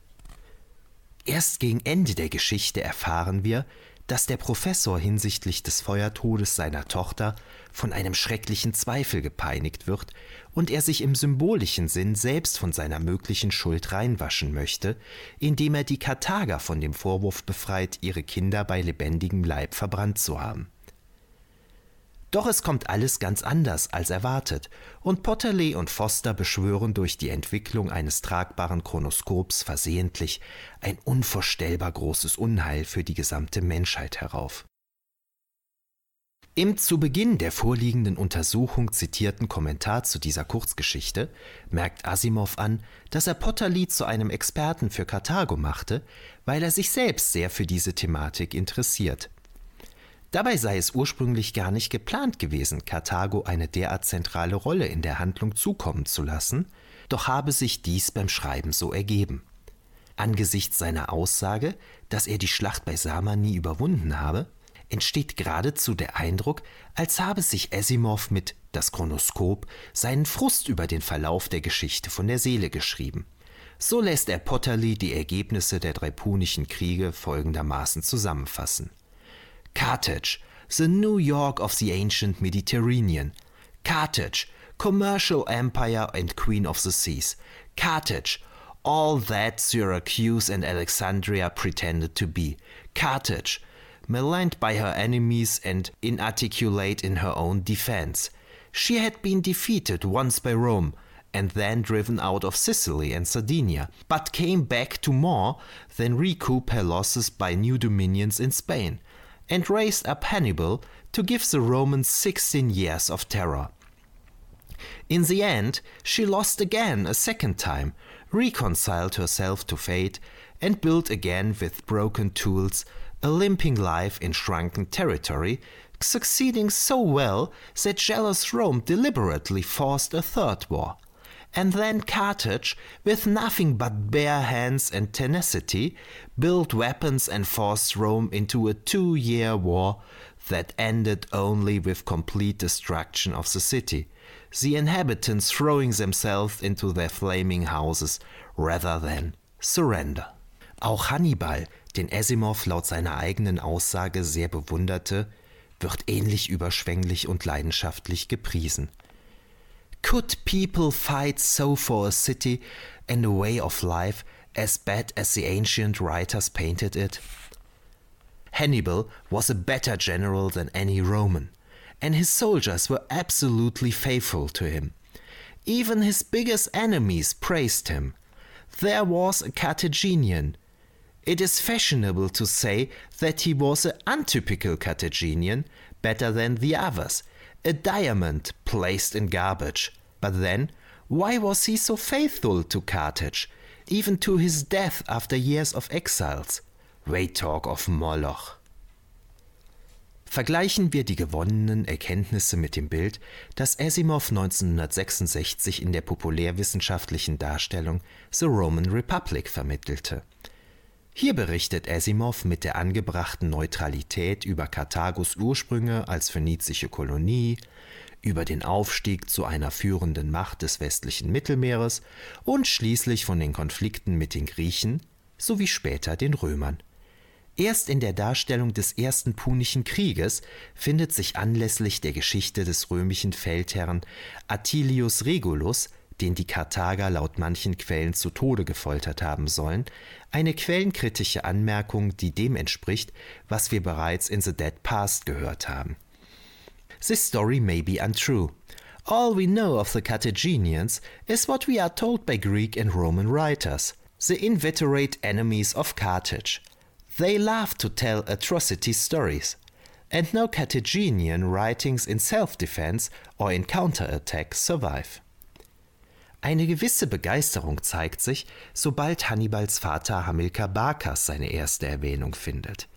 Erst gegen Ende der Geschichte erfahren wir, dass der Professor hinsichtlich des Feuertodes seiner Tochter von einem schrecklichen Zweifel gepeinigt wird und er sich im symbolischen Sinn selbst von seiner möglichen Schuld reinwaschen möchte, indem er die Karthager von dem Vorwurf befreit, ihre Kinder bei lebendigem Leib verbrannt zu haben. Doch es kommt alles ganz anders als erwartet, und Potterley und Foster beschwören durch die Entwicklung eines tragbaren Chronoskops versehentlich ein unvorstellbar großes Unheil für die gesamte Menschheit herauf. Im zu Beginn der vorliegenden Untersuchung zitierten Kommentar zu dieser Kurzgeschichte merkt Asimov an, dass er Potterly zu einem Experten für Karthago machte, weil er sich selbst sehr für diese Thematik interessiert. Dabei sei es ursprünglich gar nicht geplant gewesen, Karthago eine derart zentrale Rolle in der Handlung zukommen zu lassen, doch habe sich dies beim Schreiben so ergeben. Angesichts seiner Aussage, dass er die Schlacht bei Sama nie überwunden habe, entsteht geradezu der Eindruck, als habe sich Asimov mit Das Chronoskop seinen Frust über den Verlauf der Geschichte von der Seele geschrieben. So lässt er Potterly die Ergebnisse der drei punischen Kriege folgendermaßen zusammenfassen. Carthage, the New York of the ancient Mediterranean. Carthage, commercial empire and queen of the seas. Carthage, all that Syracuse and Alexandria pretended to be. Carthage, maligned by her enemies and inarticulate in her own defense. She had been defeated once by Rome and then driven out of Sicily and Sardinia, but came back to more than recoup her losses by new dominions in Spain and raised up Hannibal to give the Romans 16 years of terror. In the end, she lost again a second time, reconciled herself to fate, and built again with broken tools a limping life in shrunken territory, succeeding so well that jealous Rome deliberately forced a third war and then Carthage, with nothing but bare hands and tenacity, built weapons and forced Rome into a two year war that ended only with complete destruction of the city, the inhabitants throwing themselves into their flaming houses rather than surrender. Auch Hannibal, den Asimov laut seiner eigenen Aussage sehr bewunderte, wird ähnlich überschwänglich und leidenschaftlich gepriesen. Could people fight so for a city and a way of life as bad as the ancient writers painted it? Hannibal was a better general than any Roman, and his soldiers were absolutely faithful to him. Even his biggest enemies praised him. There was a Carthaginian. It is fashionable to say that he was an untypical Carthaginian, better than the others, a diamond placed in garbage. But then, why was he so faithful to Carthage, even to his death after years of exiles? They talk of Moloch. Vergleichen wir die gewonnenen Erkenntnisse mit dem Bild, das Asimov 1966 in der populärwissenschaftlichen Darstellung The Roman Republic vermittelte. Hier berichtet Asimov mit der angebrachten Neutralität über Karthagos Ursprünge als phönizische Kolonie, über den Aufstieg zu einer führenden Macht des westlichen Mittelmeeres und schließlich von den Konflikten mit den Griechen sowie später den Römern. Erst in der Darstellung des ersten Punischen Krieges findet sich anlässlich der Geschichte des römischen Feldherrn Attilius Regulus den die Karthager laut manchen Quellen zu Tode gefoltert haben sollen, eine quellenkritische Anmerkung, die dem entspricht, was wir bereits in The Dead Past gehört haben. This story may be untrue. All we know of the Carthaginians is what we are told by Greek and Roman writers, the inveterate enemies of Carthage. They love to tell atrocity stories, and no Carthaginian writings in self defense or in counterattack survive. Eine gewisse Begeisterung zeigt sich, sobald Hannibals Vater Hamilcar Barkas seine erste Erwähnung findet.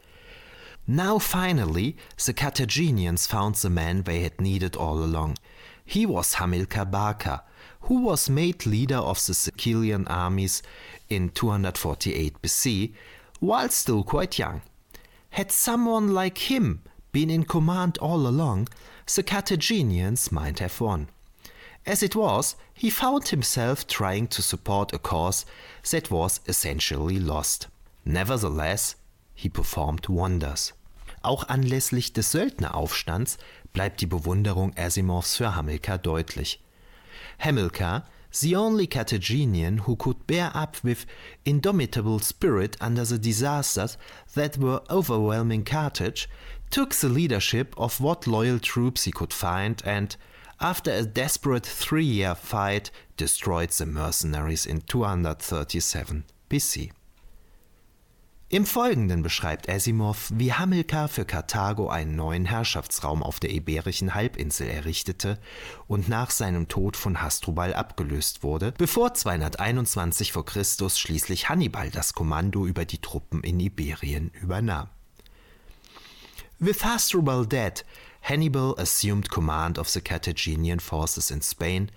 Now finally, the Carthaginians found the man they had needed all along. He was Hamilcar Barca, who was made leader of the Sicilian armies in 248 BC, while still quite young. Had someone like him been in command all along, the Carthaginians might have won. As it was, he found himself trying to support a cause that was essentially lost. Nevertheless, he performed wonders. Auch anlässlich des Söldneraufstands bleibt die Bewunderung Asimovs für Hamilcar deutlich. Hamilcar, the only Carthaginian who could bear up with indomitable spirit under the disasters that were overwhelming Carthage, took the leadership of what loyal troops he could find and, after a desperate three year fight, destroyed the mercenaries in 237 BC. Im Folgenden beschreibt Asimov, wie Hamilcar für Karthago einen neuen Herrschaftsraum auf der Iberischen Halbinsel errichtete und nach seinem Tod von Hasdrubal abgelöst wurde, bevor 221 v. Chr. schließlich Hannibal das Kommando über die Truppen in Iberien übernahm. With Hasdrubal dead, Hannibal assumed command of the Carthaginian forces in Spain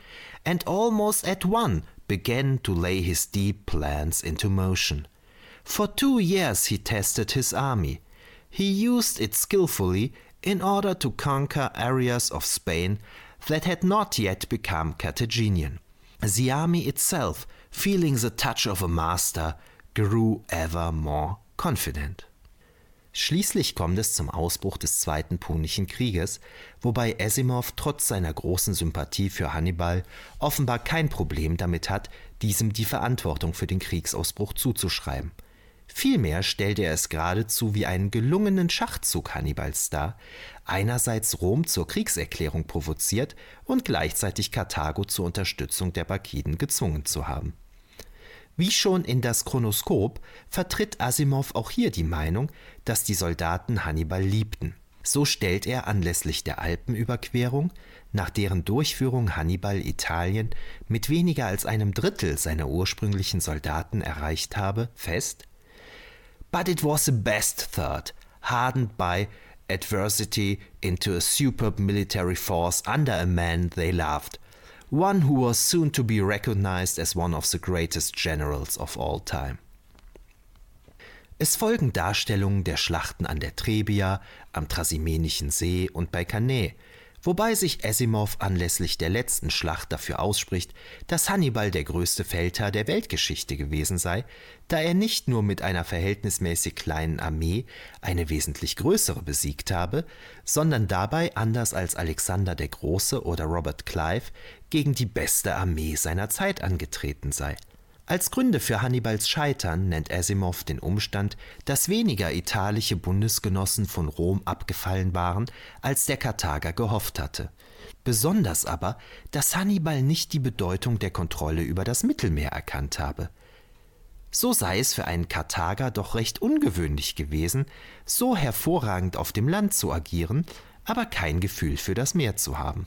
and almost at once began to lay his deep plans into motion. For two years he tested his army. He used it skillfully in order to conquer areas of Spain that had not yet become Carthaginian. The army itself, feeling the touch of a master, grew ever more confident. Schließlich kommt es zum Ausbruch des Zweiten Punischen Krieges, wobei Asimov trotz seiner großen Sympathie für Hannibal offenbar kein Problem damit hat, diesem die Verantwortung für den Kriegsausbruch zuzuschreiben – Vielmehr stellt er es geradezu wie einen gelungenen Schachzug Hannibals dar, einerseits Rom zur Kriegserklärung provoziert und gleichzeitig Karthago zur Unterstützung der Barkiden gezwungen zu haben. Wie schon in das Chronoskop vertritt Asimov auch hier die Meinung, dass die Soldaten Hannibal liebten. So stellt er anlässlich der Alpenüberquerung, nach deren Durchführung Hannibal Italien mit weniger als einem Drittel seiner ursprünglichen Soldaten erreicht habe, fest, but it was the best third, hardened by adversity into a superb military force under a man they loved, one who was soon to be recognized as one of the greatest generals of all time. Es folgen Darstellungen der Schlachten an der Trebia, am Trasimenischen See und bei Cannae, wobei sich Asimov anlässlich der letzten Schlacht dafür ausspricht, dass Hannibal der größte Feldherr der Weltgeschichte gewesen sei, da er nicht nur mit einer verhältnismäßig kleinen Armee eine wesentlich größere besiegt habe, sondern dabei, anders als Alexander der Große oder Robert Clive, gegen die beste Armee seiner Zeit angetreten sei. Als Gründe für Hannibals Scheitern nennt Asimov den Umstand, dass weniger italische Bundesgenossen von Rom abgefallen waren, als der Karthager gehofft hatte. Besonders aber, dass Hannibal nicht die Bedeutung der Kontrolle über das Mittelmeer erkannt habe. So sei es für einen Karthager doch recht ungewöhnlich gewesen, so hervorragend auf dem Land zu agieren, aber kein Gefühl für das Meer zu haben.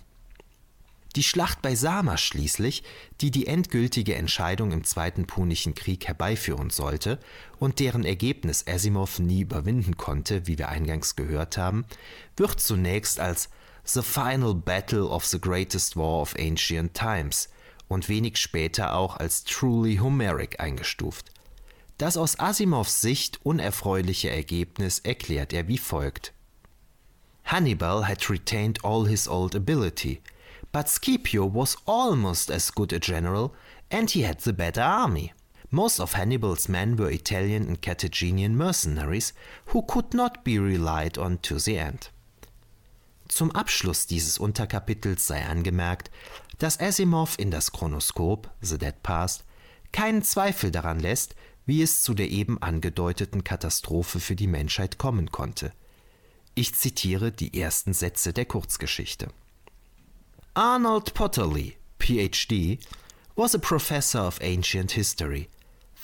Die Schlacht bei Sama schließlich, die die endgültige Entscheidung im Zweiten Punischen Krieg herbeiführen sollte und deren Ergebnis Asimov nie überwinden konnte, wie wir eingangs gehört haben, wird zunächst als The Final Battle of the Greatest War of Ancient Times und wenig später auch als Truly Homeric eingestuft. Das aus Asimovs Sicht unerfreuliche Ergebnis erklärt er wie folgt. Hannibal had retained all his old ability – But Scipio was almost as good a general, and he had the better army. Most of Hannibal's men were Italian and Carthaginian mercenaries who could not be relied on to the end. Zum Abschluss dieses Unterkapitels sei angemerkt, dass Asimov in das Chronoskop The Dead Past keinen Zweifel daran lässt, wie es zu der eben angedeuteten Katastrophe für die Menschheit kommen konnte. Ich zitiere die ersten Sätze der Kurzgeschichte. Arnold Potterly, PhD, was a professor of ancient history.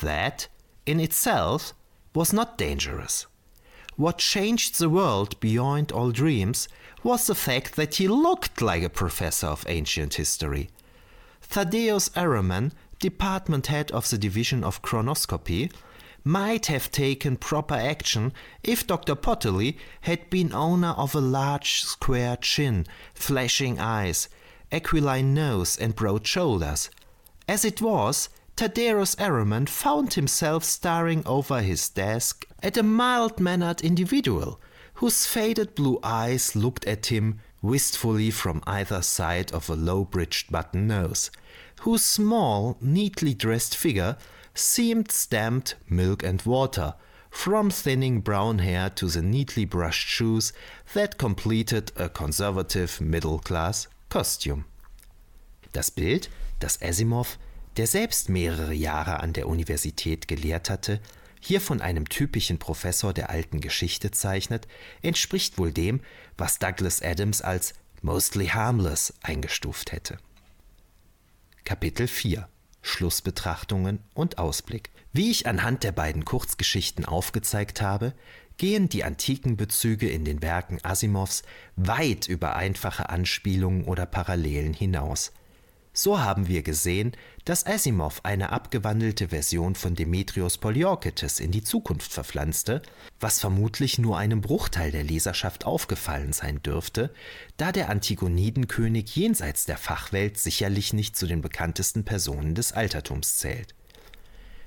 That, in itself, was not dangerous. What changed the world beyond all dreams was the fact that he looked like a professor of ancient history. Thaddeus Araman, department head of the division of chronoscopy, might have taken proper action if Dr. Potterly had been owner of a large square chin, flashing eyes, aquiline nose, and broad shoulders. As it was, Thaddeus Araman found himself staring over his desk at a mild mannered individual whose faded blue eyes looked at him wistfully from either side of a low bridged button nose, whose small, neatly dressed figure seemed stamped milk and water, from thinning brown hair to the neatly brushed shoes that completed a conservative middle class costume. Das Bild, das Asimov, der selbst mehrere Jahre an der Universität gelehrt hatte, hier von einem typischen Professor der alten Geschichte zeichnet, entspricht wohl dem, was Douglas Adams als mostly harmless eingestuft hätte. Kapitel 4 Schlussbetrachtungen und Ausblick. Wie ich anhand der beiden Kurzgeschichten aufgezeigt habe, gehen die antiken Bezüge in den Werken Asimovs weit über einfache Anspielungen oder Parallelen hinaus. So haben wir gesehen, dass Asimov eine abgewandelte Version von Demetrios Poliorketes in die Zukunft verpflanzte, was vermutlich nur einem Bruchteil der Leserschaft aufgefallen sein dürfte, da der Antigonidenkönig jenseits der Fachwelt sicherlich nicht zu den bekanntesten Personen des Altertums zählt.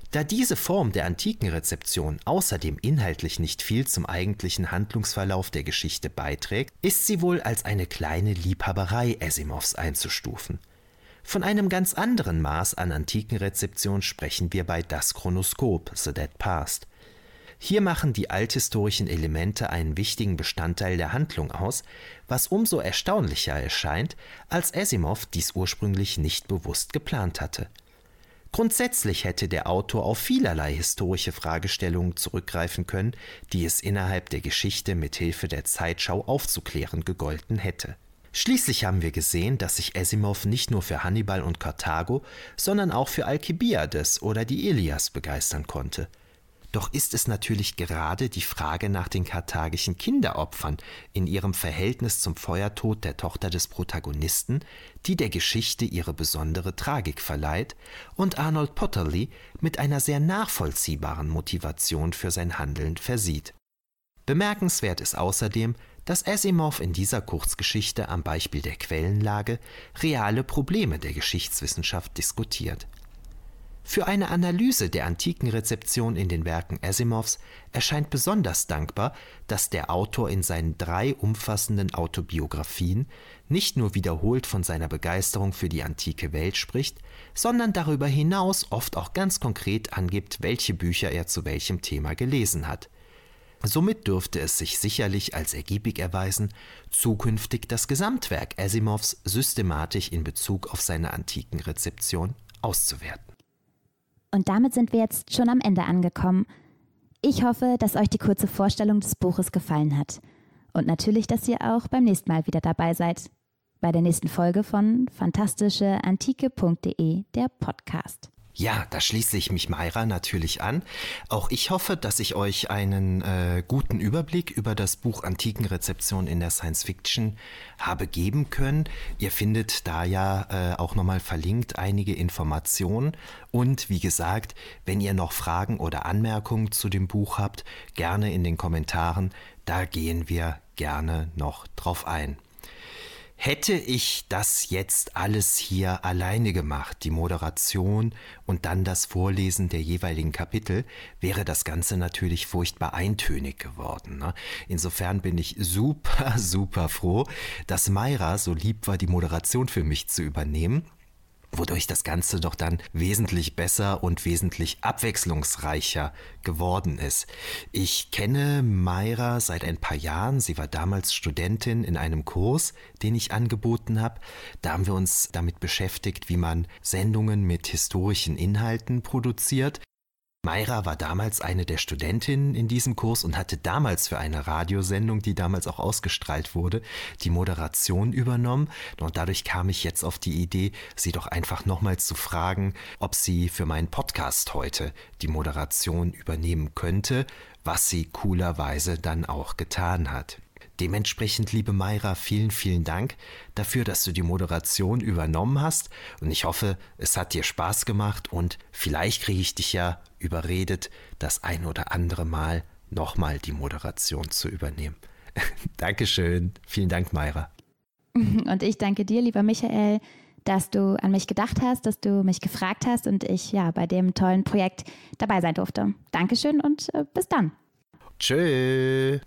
Da diese Form der antiken Rezeption außerdem inhaltlich nicht viel zum eigentlichen Handlungsverlauf der Geschichte beiträgt, ist sie wohl als eine kleine Liebhaberei Asimovs einzustufen. Von einem ganz anderen Maß an antiken Rezeption sprechen wir bei Das Chronoskop, The Dead Past. Hier machen die althistorischen Elemente einen wichtigen Bestandteil der Handlung aus, was umso erstaunlicher erscheint, als Asimov dies ursprünglich nicht bewusst geplant hatte. Grundsätzlich hätte der Autor auf vielerlei historische Fragestellungen zurückgreifen können, die es innerhalb der Geschichte mit Hilfe der Zeitschau aufzuklären gegolten hätte. Schließlich haben wir gesehen, dass sich Asimov nicht nur für Hannibal und Karthago, sondern auch für Alkibiades oder die Ilias begeistern konnte. Doch ist es natürlich gerade die Frage nach den karthagischen Kinderopfern in ihrem Verhältnis zum Feuertod der Tochter des Protagonisten, die der Geschichte ihre besondere Tragik verleiht und Arnold Potterly mit einer sehr nachvollziehbaren Motivation für sein Handeln versieht. Bemerkenswert ist außerdem, dass Asimov in dieser Kurzgeschichte am Beispiel der Quellenlage reale Probleme der Geschichtswissenschaft diskutiert. Für eine Analyse der antiken Rezeption in den Werken Asimovs erscheint besonders dankbar, dass der Autor in seinen drei umfassenden Autobiografien nicht nur wiederholt von seiner Begeisterung für die antike Welt spricht, sondern darüber hinaus oft auch ganz konkret angibt, welche Bücher er zu welchem Thema gelesen hat. Somit dürfte es sich sicherlich als ergiebig erweisen, zukünftig das Gesamtwerk Asimovs systematisch in Bezug auf seine antiken Rezeption auszuwerten. Und damit sind wir jetzt schon am Ende angekommen. Ich hoffe, dass euch die kurze Vorstellung des Buches gefallen hat. Und natürlich, dass ihr auch beim nächsten Mal wieder dabei seid. Bei der nächsten Folge von fantastischeantike.de, der Podcast. Ja, da schließe ich mich Mayra natürlich an. Auch ich hoffe, dass ich euch einen äh, guten Überblick über das Buch Antikenrezeption in der Science Fiction habe geben können. Ihr findet da ja äh, auch nochmal verlinkt einige Informationen. Und wie gesagt, wenn ihr noch Fragen oder Anmerkungen zu dem Buch habt, gerne in den Kommentaren. Da gehen wir gerne noch drauf ein. Hätte ich das jetzt alles hier alleine gemacht, die Moderation und dann das Vorlesen der jeweiligen Kapitel, wäre das Ganze natürlich furchtbar eintönig geworden. Ne? Insofern bin ich super, super froh, dass Mayra so lieb war, die Moderation für mich zu übernehmen wodurch das Ganze doch dann wesentlich besser und wesentlich abwechslungsreicher geworden ist. Ich kenne Mayra seit ein paar Jahren. Sie war damals Studentin in einem Kurs, den ich angeboten habe. Da haben wir uns damit beschäftigt, wie man Sendungen mit historischen Inhalten produziert. Mayra war damals eine der Studentinnen in diesem Kurs und hatte damals für eine Radiosendung, die damals auch ausgestrahlt wurde, die Moderation übernommen. Und dadurch kam ich jetzt auf die Idee, sie doch einfach nochmal zu fragen, ob sie für meinen Podcast heute die Moderation übernehmen könnte, was sie coolerweise dann auch getan hat. Dementsprechend, liebe Mayra, vielen, vielen Dank dafür, dass du die Moderation übernommen hast. Und ich hoffe, es hat dir Spaß gemacht und vielleicht kriege ich dich ja überredet, das ein oder andere Mal nochmal die Moderation zu übernehmen. Dankeschön. Vielen Dank, Mayra. Und ich danke dir, lieber Michael, dass du an mich gedacht hast, dass du mich gefragt hast und ich ja bei dem tollen Projekt dabei sein durfte. Dankeschön und äh, bis dann. Tschüss.